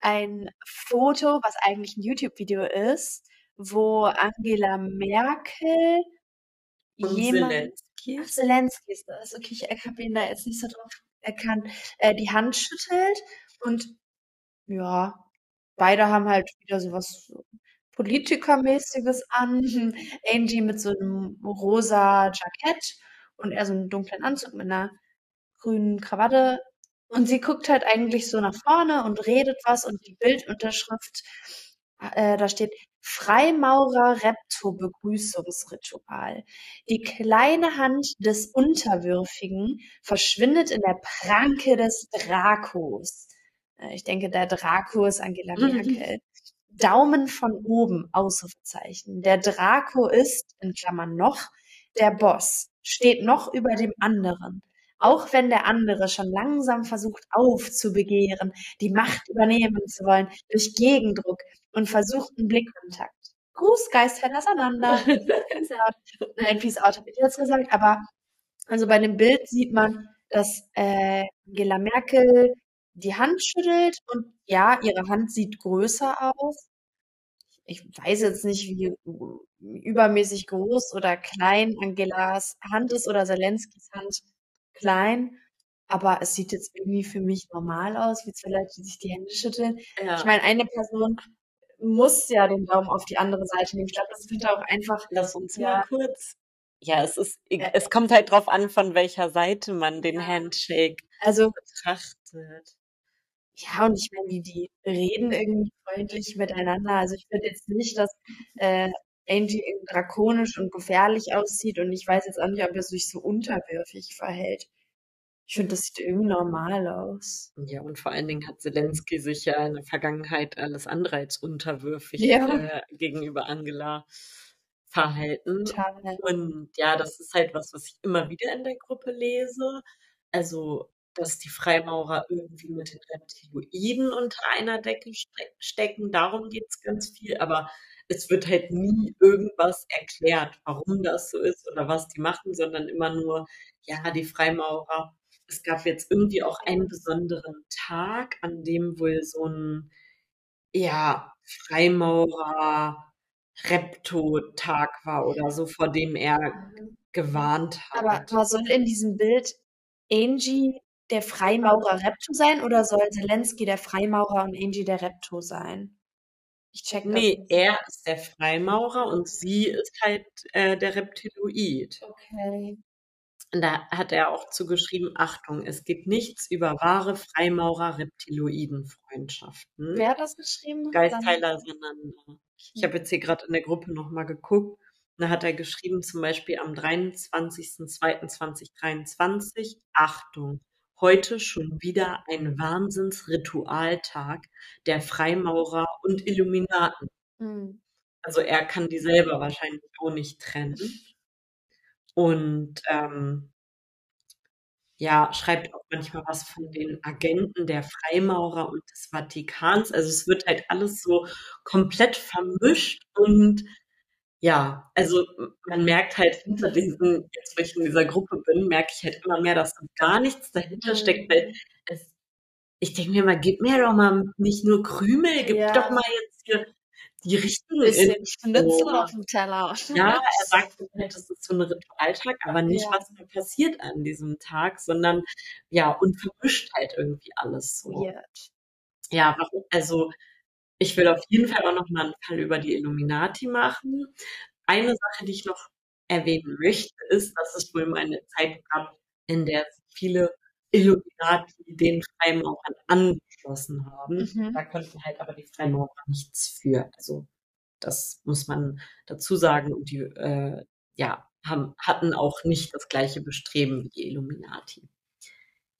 ein Foto, was eigentlich ein YouTube-Video ist, wo Angela Merkel und jemand, Zelensky. Ach, Zelensky ist das. Okay, ich habe ihn da jetzt nicht so drauf erkannt. Äh, die Hand schüttelt und ja, beide haben halt wieder so Politikermäßiges an. Angie mit so einem rosa Jackett und er so einen dunklen Anzug mit einer grünen Krawatte. Und sie guckt halt eigentlich so nach vorne und redet was und die Bildunterschrift, äh, da steht Freimaurer Repto Begrüßungsritual. Die kleine Hand des Unterwürfigen verschwindet in der Pranke des Drakos. Äh, Ich denke, der Draco ist Angela Merkel. Daumen von oben, Ausrufezeichen. Der Draco ist, in Klammern noch, der Boss, steht noch über dem anderen. Auch wenn der andere schon langsam versucht aufzubegehren, die Macht übernehmen zu wollen, durch Gegendruck und versuchten Blickkontakt. Gruß, Geistfelder auseinander. Nein, Peace out habe ich jetzt gesagt, aber also bei dem Bild sieht man, dass äh, Angela Merkel die Hand schüttelt und ja, ihre Hand sieht größer aus. Ich weiß jetzt nicht, wie übermäßig groß oder klein Angelas Hand ist oder Zelenskys Hand klein, aber es sieht jetzt irgendwie für mich normal aus, wie zwei Leute, die sich die Hände schütteln. Ich Ja, meine, eine Person muss ja den Daumen auf die andere Seite nehmen. Ich glaube, das wird auch einfach, lass uns ja, mal kurz. Ja, es ist, äh, es kommt halt drauf an, von welcher Seite man den Handshake also betrachtet. Ja, und ich meine, die, die reden irgendwie freundlich miteinander. Also ich finde jetzt nicht, dass äh, Angie irgendwie drakonisch und gefährlich aussieht und ich weiß jetzt auch nicht, ob er sich so unterwürfig verhält. Ich finde, das sieht irgendwie normal aus. Ja, und vor allen Dingen hat Zelensky sich ja in der Vergangenheit alles andere als unterwürfig Ja, äh, gegenüber Angela verhalten. total. Und ja, das ist halt was, was ich immer wieder in der Gruppe lese. Also, dass die Freimaurer irgendwie mit den Reptiloiden unter einer Decke ste stecken, darum geht's ganz viel. Aber es wird halt nie irgendwas erklärt, warum das so ist oder was die machen, sondern immer nur, ja, die Freimaurer. Es gab jetzt irgendwie auch einen besonderen Tag, an dem wohl so ein, ja, Freimaurer Repto-Tag war oder so, vor dem er Mhm. gewarnt hat. aber soll in diesem Bild Angie der Freimaurer Repto sein oder soll Zelensky der Freimaurer und Angie der Repto sein? Ich check das Nee, er ist der Freimaurer und sie ist halt äh, der Reptiloid. Okay. Und da hat er auch zugeschrieben, Achtung, es gibt nichts über wahre Freimaurer-Reptiloiden-Freundschaften. Wer hat das geschrieben? Geistheiler Sananda. Ich okay. habe jetzt hier gerade in der Gruppe nochmal geguckt. Da hat er geschrieben, zum Beispiel am 23.02.2023, Achtung, heute schon wieder ein Wahnsinnsritualtag der Freimaurer und Illuminaten. Hm. Also er kann die selber wahrscheinlich auch nicht trennen. Und ähm, ja, schreibt auch manchmal was von den Agenten der Freimaurer und des Vatikans. Also es wird halt alles so komplett vermischt und ja, also man merkt halt hinter diesen, jetzt wo ich in dieser Gruppe bin, merke ich halt immer mehr, dass so gar nichts dahinter steckt, weil es, ich denke mir mal, gib mir doch mal nicht nur Krümel, gib doch Ja. mal jetzt hier die richtigen. Schnitzel auf dem Teller. Ja, er sagt halt, das ist so ein Ritualtag, aber nicht, Ja. was passiert an diesem Tag, sondern ja, und vermischt halt irgendwie alles so. Weird. Ja, warum? Also, ich will auf jeden Fall auch noch mal einen Fall über die Illuminati machen. Eine Sache, die ich noch erwähnen möchte, ist, dass es wohl mal eine Zeit gab, in der viele Illuminati den Freimaurern angeschlossen haben. Mhm. Da konnten halt aber die Freimaurer nichts für. Also, das muss man dazu sagen. Und die, äh, ja, haben, hatten auch nicht das gleiche Bestreben wie die Illuminati.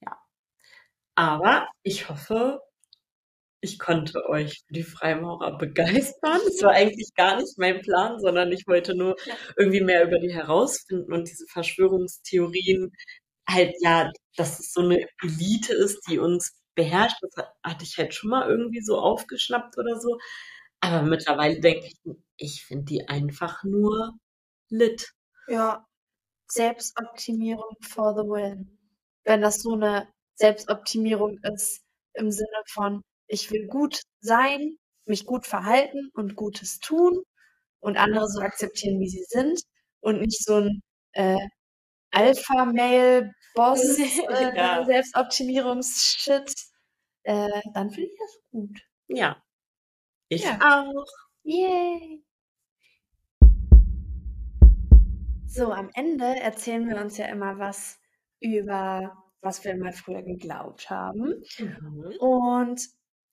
Ja. Aber ich hoffe, ich konnte euch für die Freimaurer begeistern. Es war eigentlich gar nicht mein Plan, sondern ich wollte nur irgendwie mehr über die herausfinden und diese Verschwörungstheorien halt, ja, dass es so eine Elite ist, die uns beherrscht. Das hat- hatte ich halt schon mal irgendwie so aufgeschnappt oder so. Aber mittlerweile denke ich, ich finde die einfach nur lit. Ja, Selbstoptimierung for the win. Wenn das so eine Selbstoptimierung ist im Sinne von, ich will gut sein, mich gut verhalten und Gutes tun und andere so akzeptieren, wie sie sind und nicht so ein äh, Alpha-Male-Boss äh, Ja. Selbstoptimierungs-Shit, äh, dann finde ich das gut. Ja. Ich Ja. auch. Yay! So, am Ende erzählen wir uns ja immer was über, was wir mal früher geglaubt haben. Mhm. Und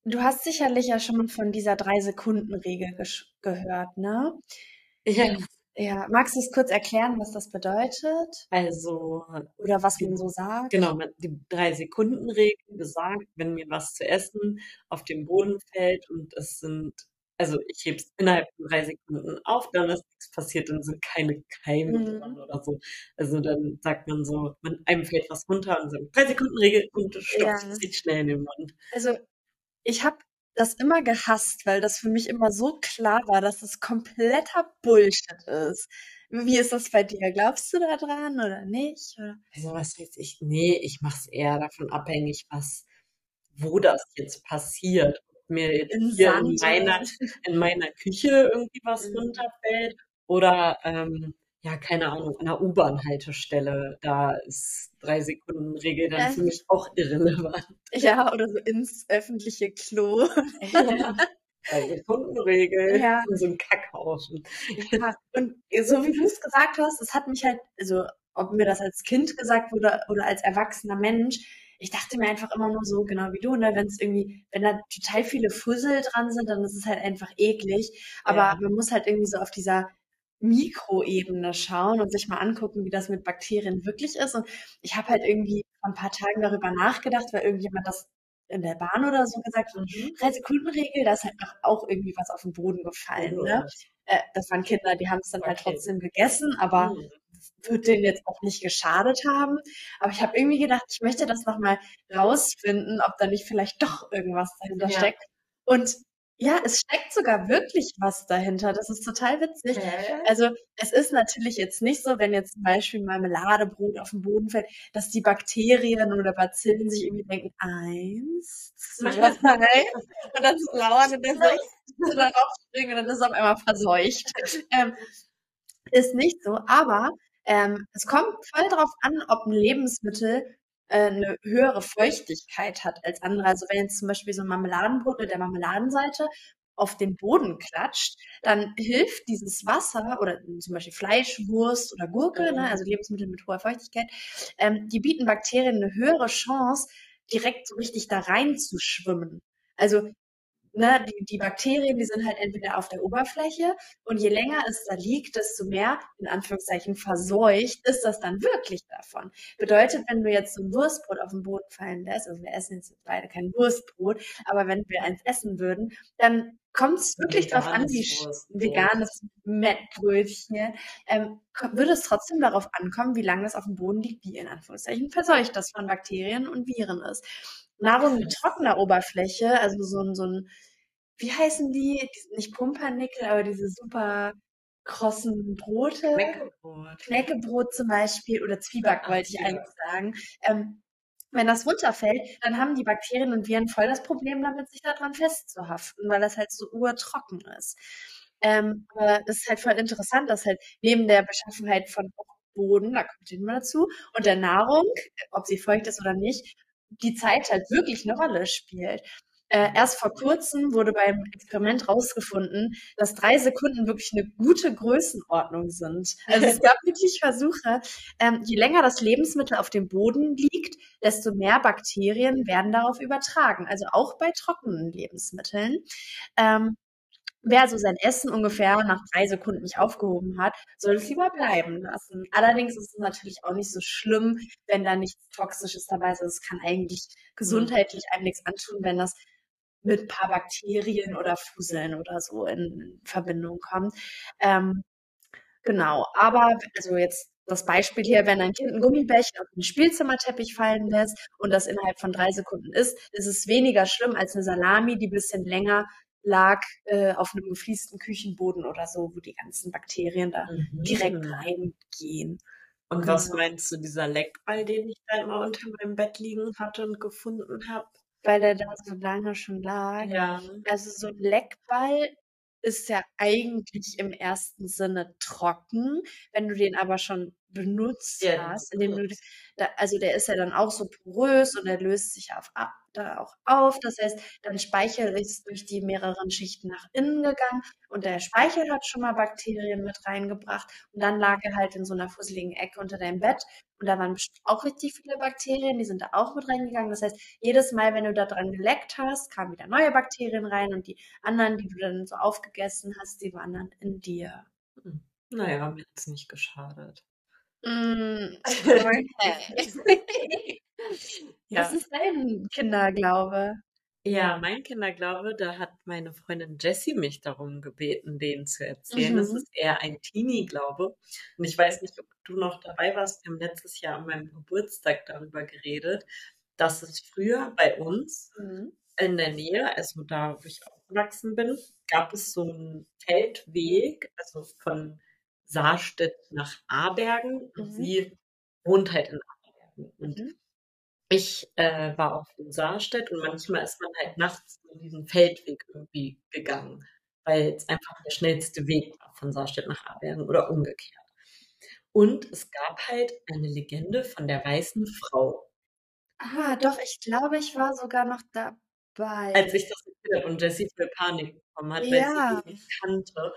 du hast sicherlich ja schon mal von dieser Drei-Sekunden-Regel gehört, ne? Ja, Ja, magst du es kurz erklären, was das bedeutet? also Oder was man so sagt? Genau, die Drei-Sekunden-Regel besagt, wenn mir was zu essen auf den Boden fällt und es sind, also ich hebe es innerhalb von drei Sekunden auf, dann ist nichts passiert, dann sind keine Keime Mhm. dran oder so. Also dann sagt man so, man, einem fällt was runter und sagt Drei-Sekunden-Regel und du Ja. es schnell in den Mund. Also, ich habe das immer gehasst, weil das für mich immer so klar war, dass es kompletter Bullshit ist. Wie ist das bei dir? Glaubst du da dran oder nicht? Oder? Also was weiß ich, nee, ich mache es eher davon abhängig, was, wo das jetzt passiert. Ob mir jetzt In hier in meiner, in meiner Küche irgendwie was Mhm. runterfällt oder ähm, ja, keine Ahnung, an der U-Bahn-Haltestelle, da ist drei Sekunden Regel dann für mich auch irrelevant. Ja, oder so ins öffentliche Klo. Ja. Drei Sekunden Regel Ja. in so einem Kackhaufen. Ja, und so wie du es gesagt hast, es hat mich halt, also ob mir das als Kind gesagt wurde oder als erwachsener Mensch, ich dachte mir einfach immer nur so, genau wie du, ne, wenn es irgendwie, wenn da total viele Fussel dran sind, dann ist es halt einfach eklig. Aber Ja. man muss halt irgendwie so auf dieser Mikroebene schauen und sich mal angucken, wie das mit Bakterien wirklich ist. Und ich habe halt irgendwie vor ein paar Tagen darüber nachgedacht, weil irgendjemand das in der Bahn oder so gesagt hat, Mhm. drei Sekunden Regel, da ist halt auch, irgendwie was auf den Boden gefallen, ne? Äh, das waren Kinder, die haben es dann halt Okay. trotzdem gegessen, aber Mhm. wird denen jetzt auch nicht geschadet haben. Aber ich habe irgendwie gedacht, ich möchte das nochmal rausfinden, ob da nicht vielleicht doch irgendwas dahinter Ja. steckt. Und ja, es steckt sogar wirklich was dahinter. Das ist total witzig. Also es ist natürlich jetzt nicht so, wenn jetzt zum Beispiel Marmeladebrot auf den Boden fällt, dass die Bakterien oder Bazillen sich irgendwie denken, eins, zwei, und dann so lauern und dann so darauf springen und dann ist es auf einmal verseucht. Ähm, ist nicht so, aber ähm, es kommt voll drauf an, ob ein Lebensmittel eine höhere Feuchtigkeit hat als andere. Also wenn jetzt zum Beispiel so ein Marmeladenbrot mit der Marmeladenseite auf den Boden klatscht, dann hilft dieses Wasser oder zum Beispiel Fleisch, Wurst oder Gurke, Mhm. ne, also Lebensmittel mit hoher Feuchtigkeit, ähm, die bieten Bakterien eine höhere Chance, direkt so richtig da reinzuschwimmen. Also ne, die, die Bakterien, die sind halt entweder auf der Oberfläche und je länger es da liegt, desto mehr, in Anführungszeichen, verseucht ist das dann wirklich davon. Bedeutet, wenn du jetzt so ein Wurstbrot auf den Boden fallen lässt, also wir essen jetzt beide kein Wurstbrot, aber wenn wir eins essen würden, dann kommt es wirklich darauf an, wie Wurstbrot. veganes Mettbrötchen, ähm, würde es trotzdem darauf ankommen, wie lange es auf dem Boden liegt, wie in Anführungszeichen verseucht das von Bakterien und Viren ist. Nahrung mit trockener Oberfläche, also so ein, so ein, wie heißen die? nicht Pumpernickel, aber diese super krossen Brote. Knäckebrot. Knäckebrot zum Beispiel oder Zwieback Ach, wollte ich Zwieback. eigentlich sagen. Ähm, Wenn das runterfällt, dann haben die Bakterien und Viren voll das Problem damit, sich daran festzuhaften, weil das halt so urtrocken ist. Ähm, aber das ist halt voll interessant, dass halt neben der Beschaffenheit von Boden, da kommt immer dazu, und der Nahrung, ob sie feucht ist oder nicht, die Zeit halt wirklich eine Rolle spielt. Äh, erst vor kurzem wurde beim Experiment rausgefunden, dass drei Sekunden wirklich eine gute Größenordnung sind. Also es gab wirklich Versuche, ähm, je länger das Lebensmittel auf dem Boden liegt, desto mehr Bakterien werden darauf übertragen. Also auch bei trockenen Lebensmitteln. Ähm, wer also sein Essen ungefähr nach drei Sekunden nicht aufgehoben hat, soll es lieber bleiben lassen. Allerdings ist es natürlich auch nicht so schlimm, wenn da nichts Toxisches dabei ist. Also es kann eigentlich gesundheitlich einem nichts antun, wenn das mit ein paar Bakterien oder Fuseln oder so in Verbindung kommt. Ähm, genau, aber also jetzt das Beispiel hier, wenn ein Kind ein Gummibärchen auf den Spielzimmerteppich fallen lässt und das innerhalb von drei Sekunden isst, ist es weniger schlimm als eine Salami, die ein bisschen länger lag äh, auf einem gefliesten Küchenboden oder so, wo die ganzen Bakterien da Mhm. direkt reingehen. Und was Genau. meinst du, dieser Leckball, den ich da immer unter meinem Bett liegen hatte und gefunden habe? Weil der da so lange schon lag. Ja. Also so ein Leckball ist ja eigentlich im ersten Sinne trocken. Wenn du den aber schon benutzt Ja, hast, indem du, da, also der ist ja dann auch so porös und der löst sich auf, ab, da auch auf. Das heißt, dein Speichel ist durch die mehreren Schichten nach innen gegangen und der Speichel hat schon mal Bakterien mit reingebracht und dann lag er halt in so einer fusseligen Ecke unter deinem Bett und da waren auch richtig viele Bakterien, die sind da auch mit reingegangen. Das heißt, jedes Mal, wenn du da dran geleckt hast, kamen wieder neue Bakterien rein und die anderen, die du dann so aufgegessen hast, die waren dann in dir. Naja, mir hat's nicht geschadet. Mm, okay. Ja. Was ist dein Kinderglaube? Ja, mein Kinderglaube, da hat meine Freundin Jessie mich darum gebeten, den zu erzählen. Das Mhm. ist eher ein Teenie-Glaube. Und ich weiß nicht, ob du noch dabei warst. Wir haben letztes Jahr an meinem Geburtstag darüber geredet, dass es früher bei uns Mhm. in der Nähe, also da, wo ich aufgewachsen bin, gab es so einen Feldweg, also von Saarstedt nach Abergen. Und Mhm. sie wohnt halt in Abergen. Und Mhm. ich äh, war auf in Saarstedt und manchmal ist man halt nachts so diesen Feldweg irgendwie gegangen, weil es einfach der schnellste Weg war von Saarstedt nach Abergen oder umgekehrt. Und es gab halt eine Legende von der weißen Frau. Ah, doch, ich glaube, ich war sogar noch dabei. als ich das habe und Jessie voll Panik bekommen hat, weil Ja. sie ihn nicht kannte.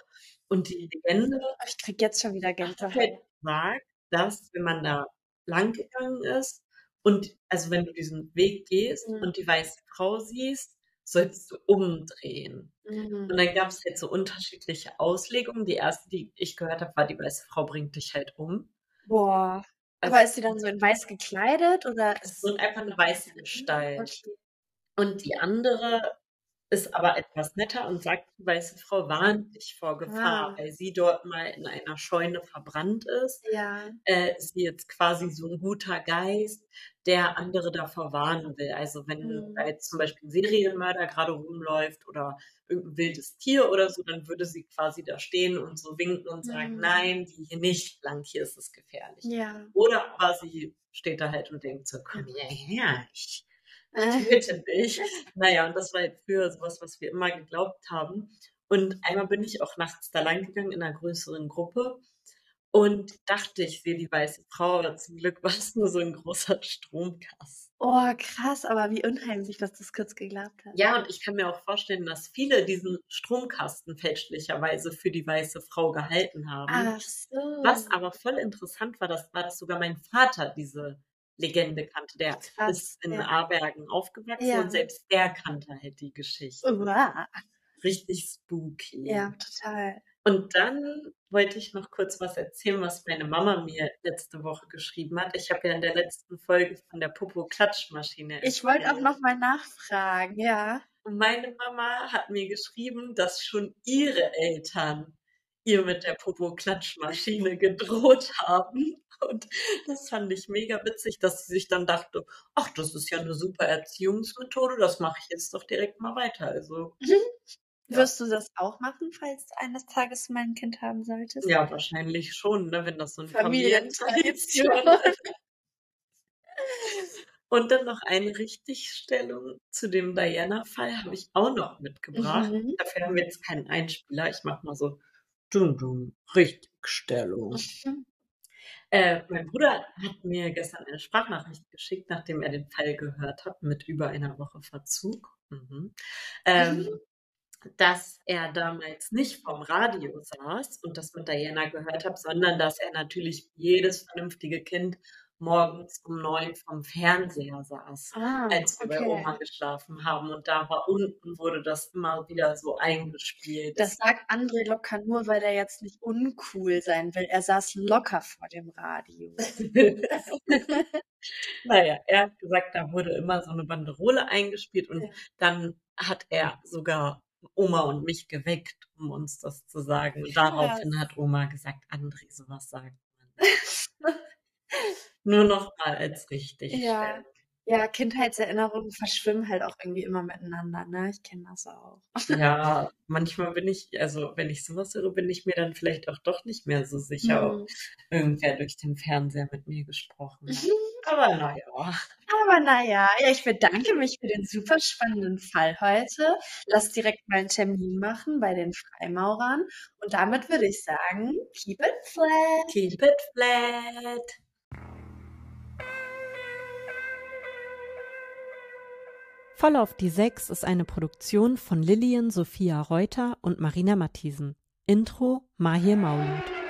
Und die Legende Ich krieg jetzt schon wieder Gänsehaut. halt gesagt, dass wenn man da lang gegangen ist und also wenn du diesen Weg gehst Mhm. und die weiße Frau siehst, sollst du umdrehen. Mhm. Und dann gab es halt so unterschiedliche Auslegungen. Die erste, die ich gehört habe, war, die weiße Frau bringt dich halt um. Boah. Also Aber ist sie dann so in weiß gekleidet oder es ist einfach eine weiße Gestalt. Okay. Und die andere ist aber etwas netter und sagt, die weiße Frau warnt dich vor Gefahr, Ah. weil sie dort mal in einer Scheune verbrannt ist. Ja. Äh, ist sie jetzt quasi so ein guter Geist, der andere davor warnen will. Also wenn Mhm. jetzt zum Beispiel ein Serienmörder gerade rumläuft oder irgendein wildes Tier oder so, dann würde sie quasi da stehen und so winken und sagen, Mhm. nein, die hier nicht lang, hier ist es gefährlich. Ja. Oder aber sie steht da halt und denkt so, komm hierher, ich Töte dich. Naja, und das war halt früher sowas, was wir immer geglaubt haben. Und einmal bin ich auch nachts da lang gegangen in einer größeren Gruppe und dachte, ich sehe die weiße Frau, aber zum Glück war es nur so ein großer Stromkasten. Oh, krass, aber wie unheimlich, dass du es kurz geglaubt hast. Ja, und ich kann mir auch vorstellen, dass viele diesen Stromkasten fälschlicherweise für die weiße Frau gehalten haben. Ach so. Was aber voll interessant war, das war, dass sogar mein Vater diese Legende kannte. Der Krass, ist in ja. Abergen aufgewachsen Ja. und selbst der kannte halt die Geschichte. Uah. Richtig spooky. Ja, total. Und dann wollte ich noch kurz was erzählen, was meine Mama mir letzte Woche geschrieben hat. Ich habe ja in der letzten Folge von der Popo-Klatschmaschine Ich wollte auch noch mal nachfragen, ja. Und meine Mama hat mir geschrieben, dass schon ihre Eltern ihr mit der Popo-Klatschmaschine gedroht haben. Und das fand ich mega witzig, dass sie sich dann dachte, ach, das ist ja eine super Erziehungsmethode, das mache ich jetzt doch direkt mal weiter. Also, Ja. Wirst du das auch machen, falls du eines Tages mal ein Kind haben solltest? ja, wahrscheinlich schon, ne, wenn das so eine Familientradition. Familientradition ist. Und dann noch eine Richtigstellung zu dem Diana-Fall habe ich auch noch mitgebracht. Mhm. Dafür haben wir jetzt keinen Einspieler. Ich mache mal so dum dum Richtigstellung. Mhm. Äh, mein Bruder hat mir gestern eine Sprachnachricht geschickt, nachdem er den Fall gehört hat, mit über einer Woche Verzug. Mhm. Ähm, dass er damals nicht vorm Radio saß und das mit Diana gehört hat, sondern dass er natürlich jedes vernünftige Kind morgens um neun vom Fernseher saß, Ah, als wir bei okay. Oma geschlafen haben. Und da war unten, wurde das immer wieder so eingespielt. Das sagt André locker nur, weil er jetzt nicht uncool sein will. Er saß locker vor dem Radio. naja, er hat gesagt, da wurde immer so eine Banderole eingespielt und Ja. dann hat er sogar Oma und mich geweckt, um uns das zu sagen. Und daraufhin hat Oma gesagt, André, sowas sagt man. Nur noch mal als richtig. Ja. Ja, Kindheitserinnerungen verschwimmen halt auch irgendwie immer miteinander, ne? Ich kenne das auch. Ja, manchmal bin ich, also wenn ich sowas höre, bin ich mir dann vielleicht auch doch nicht mehr so sicher, ob Mhm. irgendwer durch den Fernseher mit mir gesprochen hat. Mhm. Aber naja. Aber naja, ja, ich bedanke mich für den super spannenden Fall heute. Lass direkt mal einen Termin machen bei den Freimaurern. Und damit würde ich sagen, keep it flat. Keep it flat. Voll auf die Sechs ist eine Produktion von Lillian Sophia Reuter und Marina Matthiesen. Intro Mahir Maulud.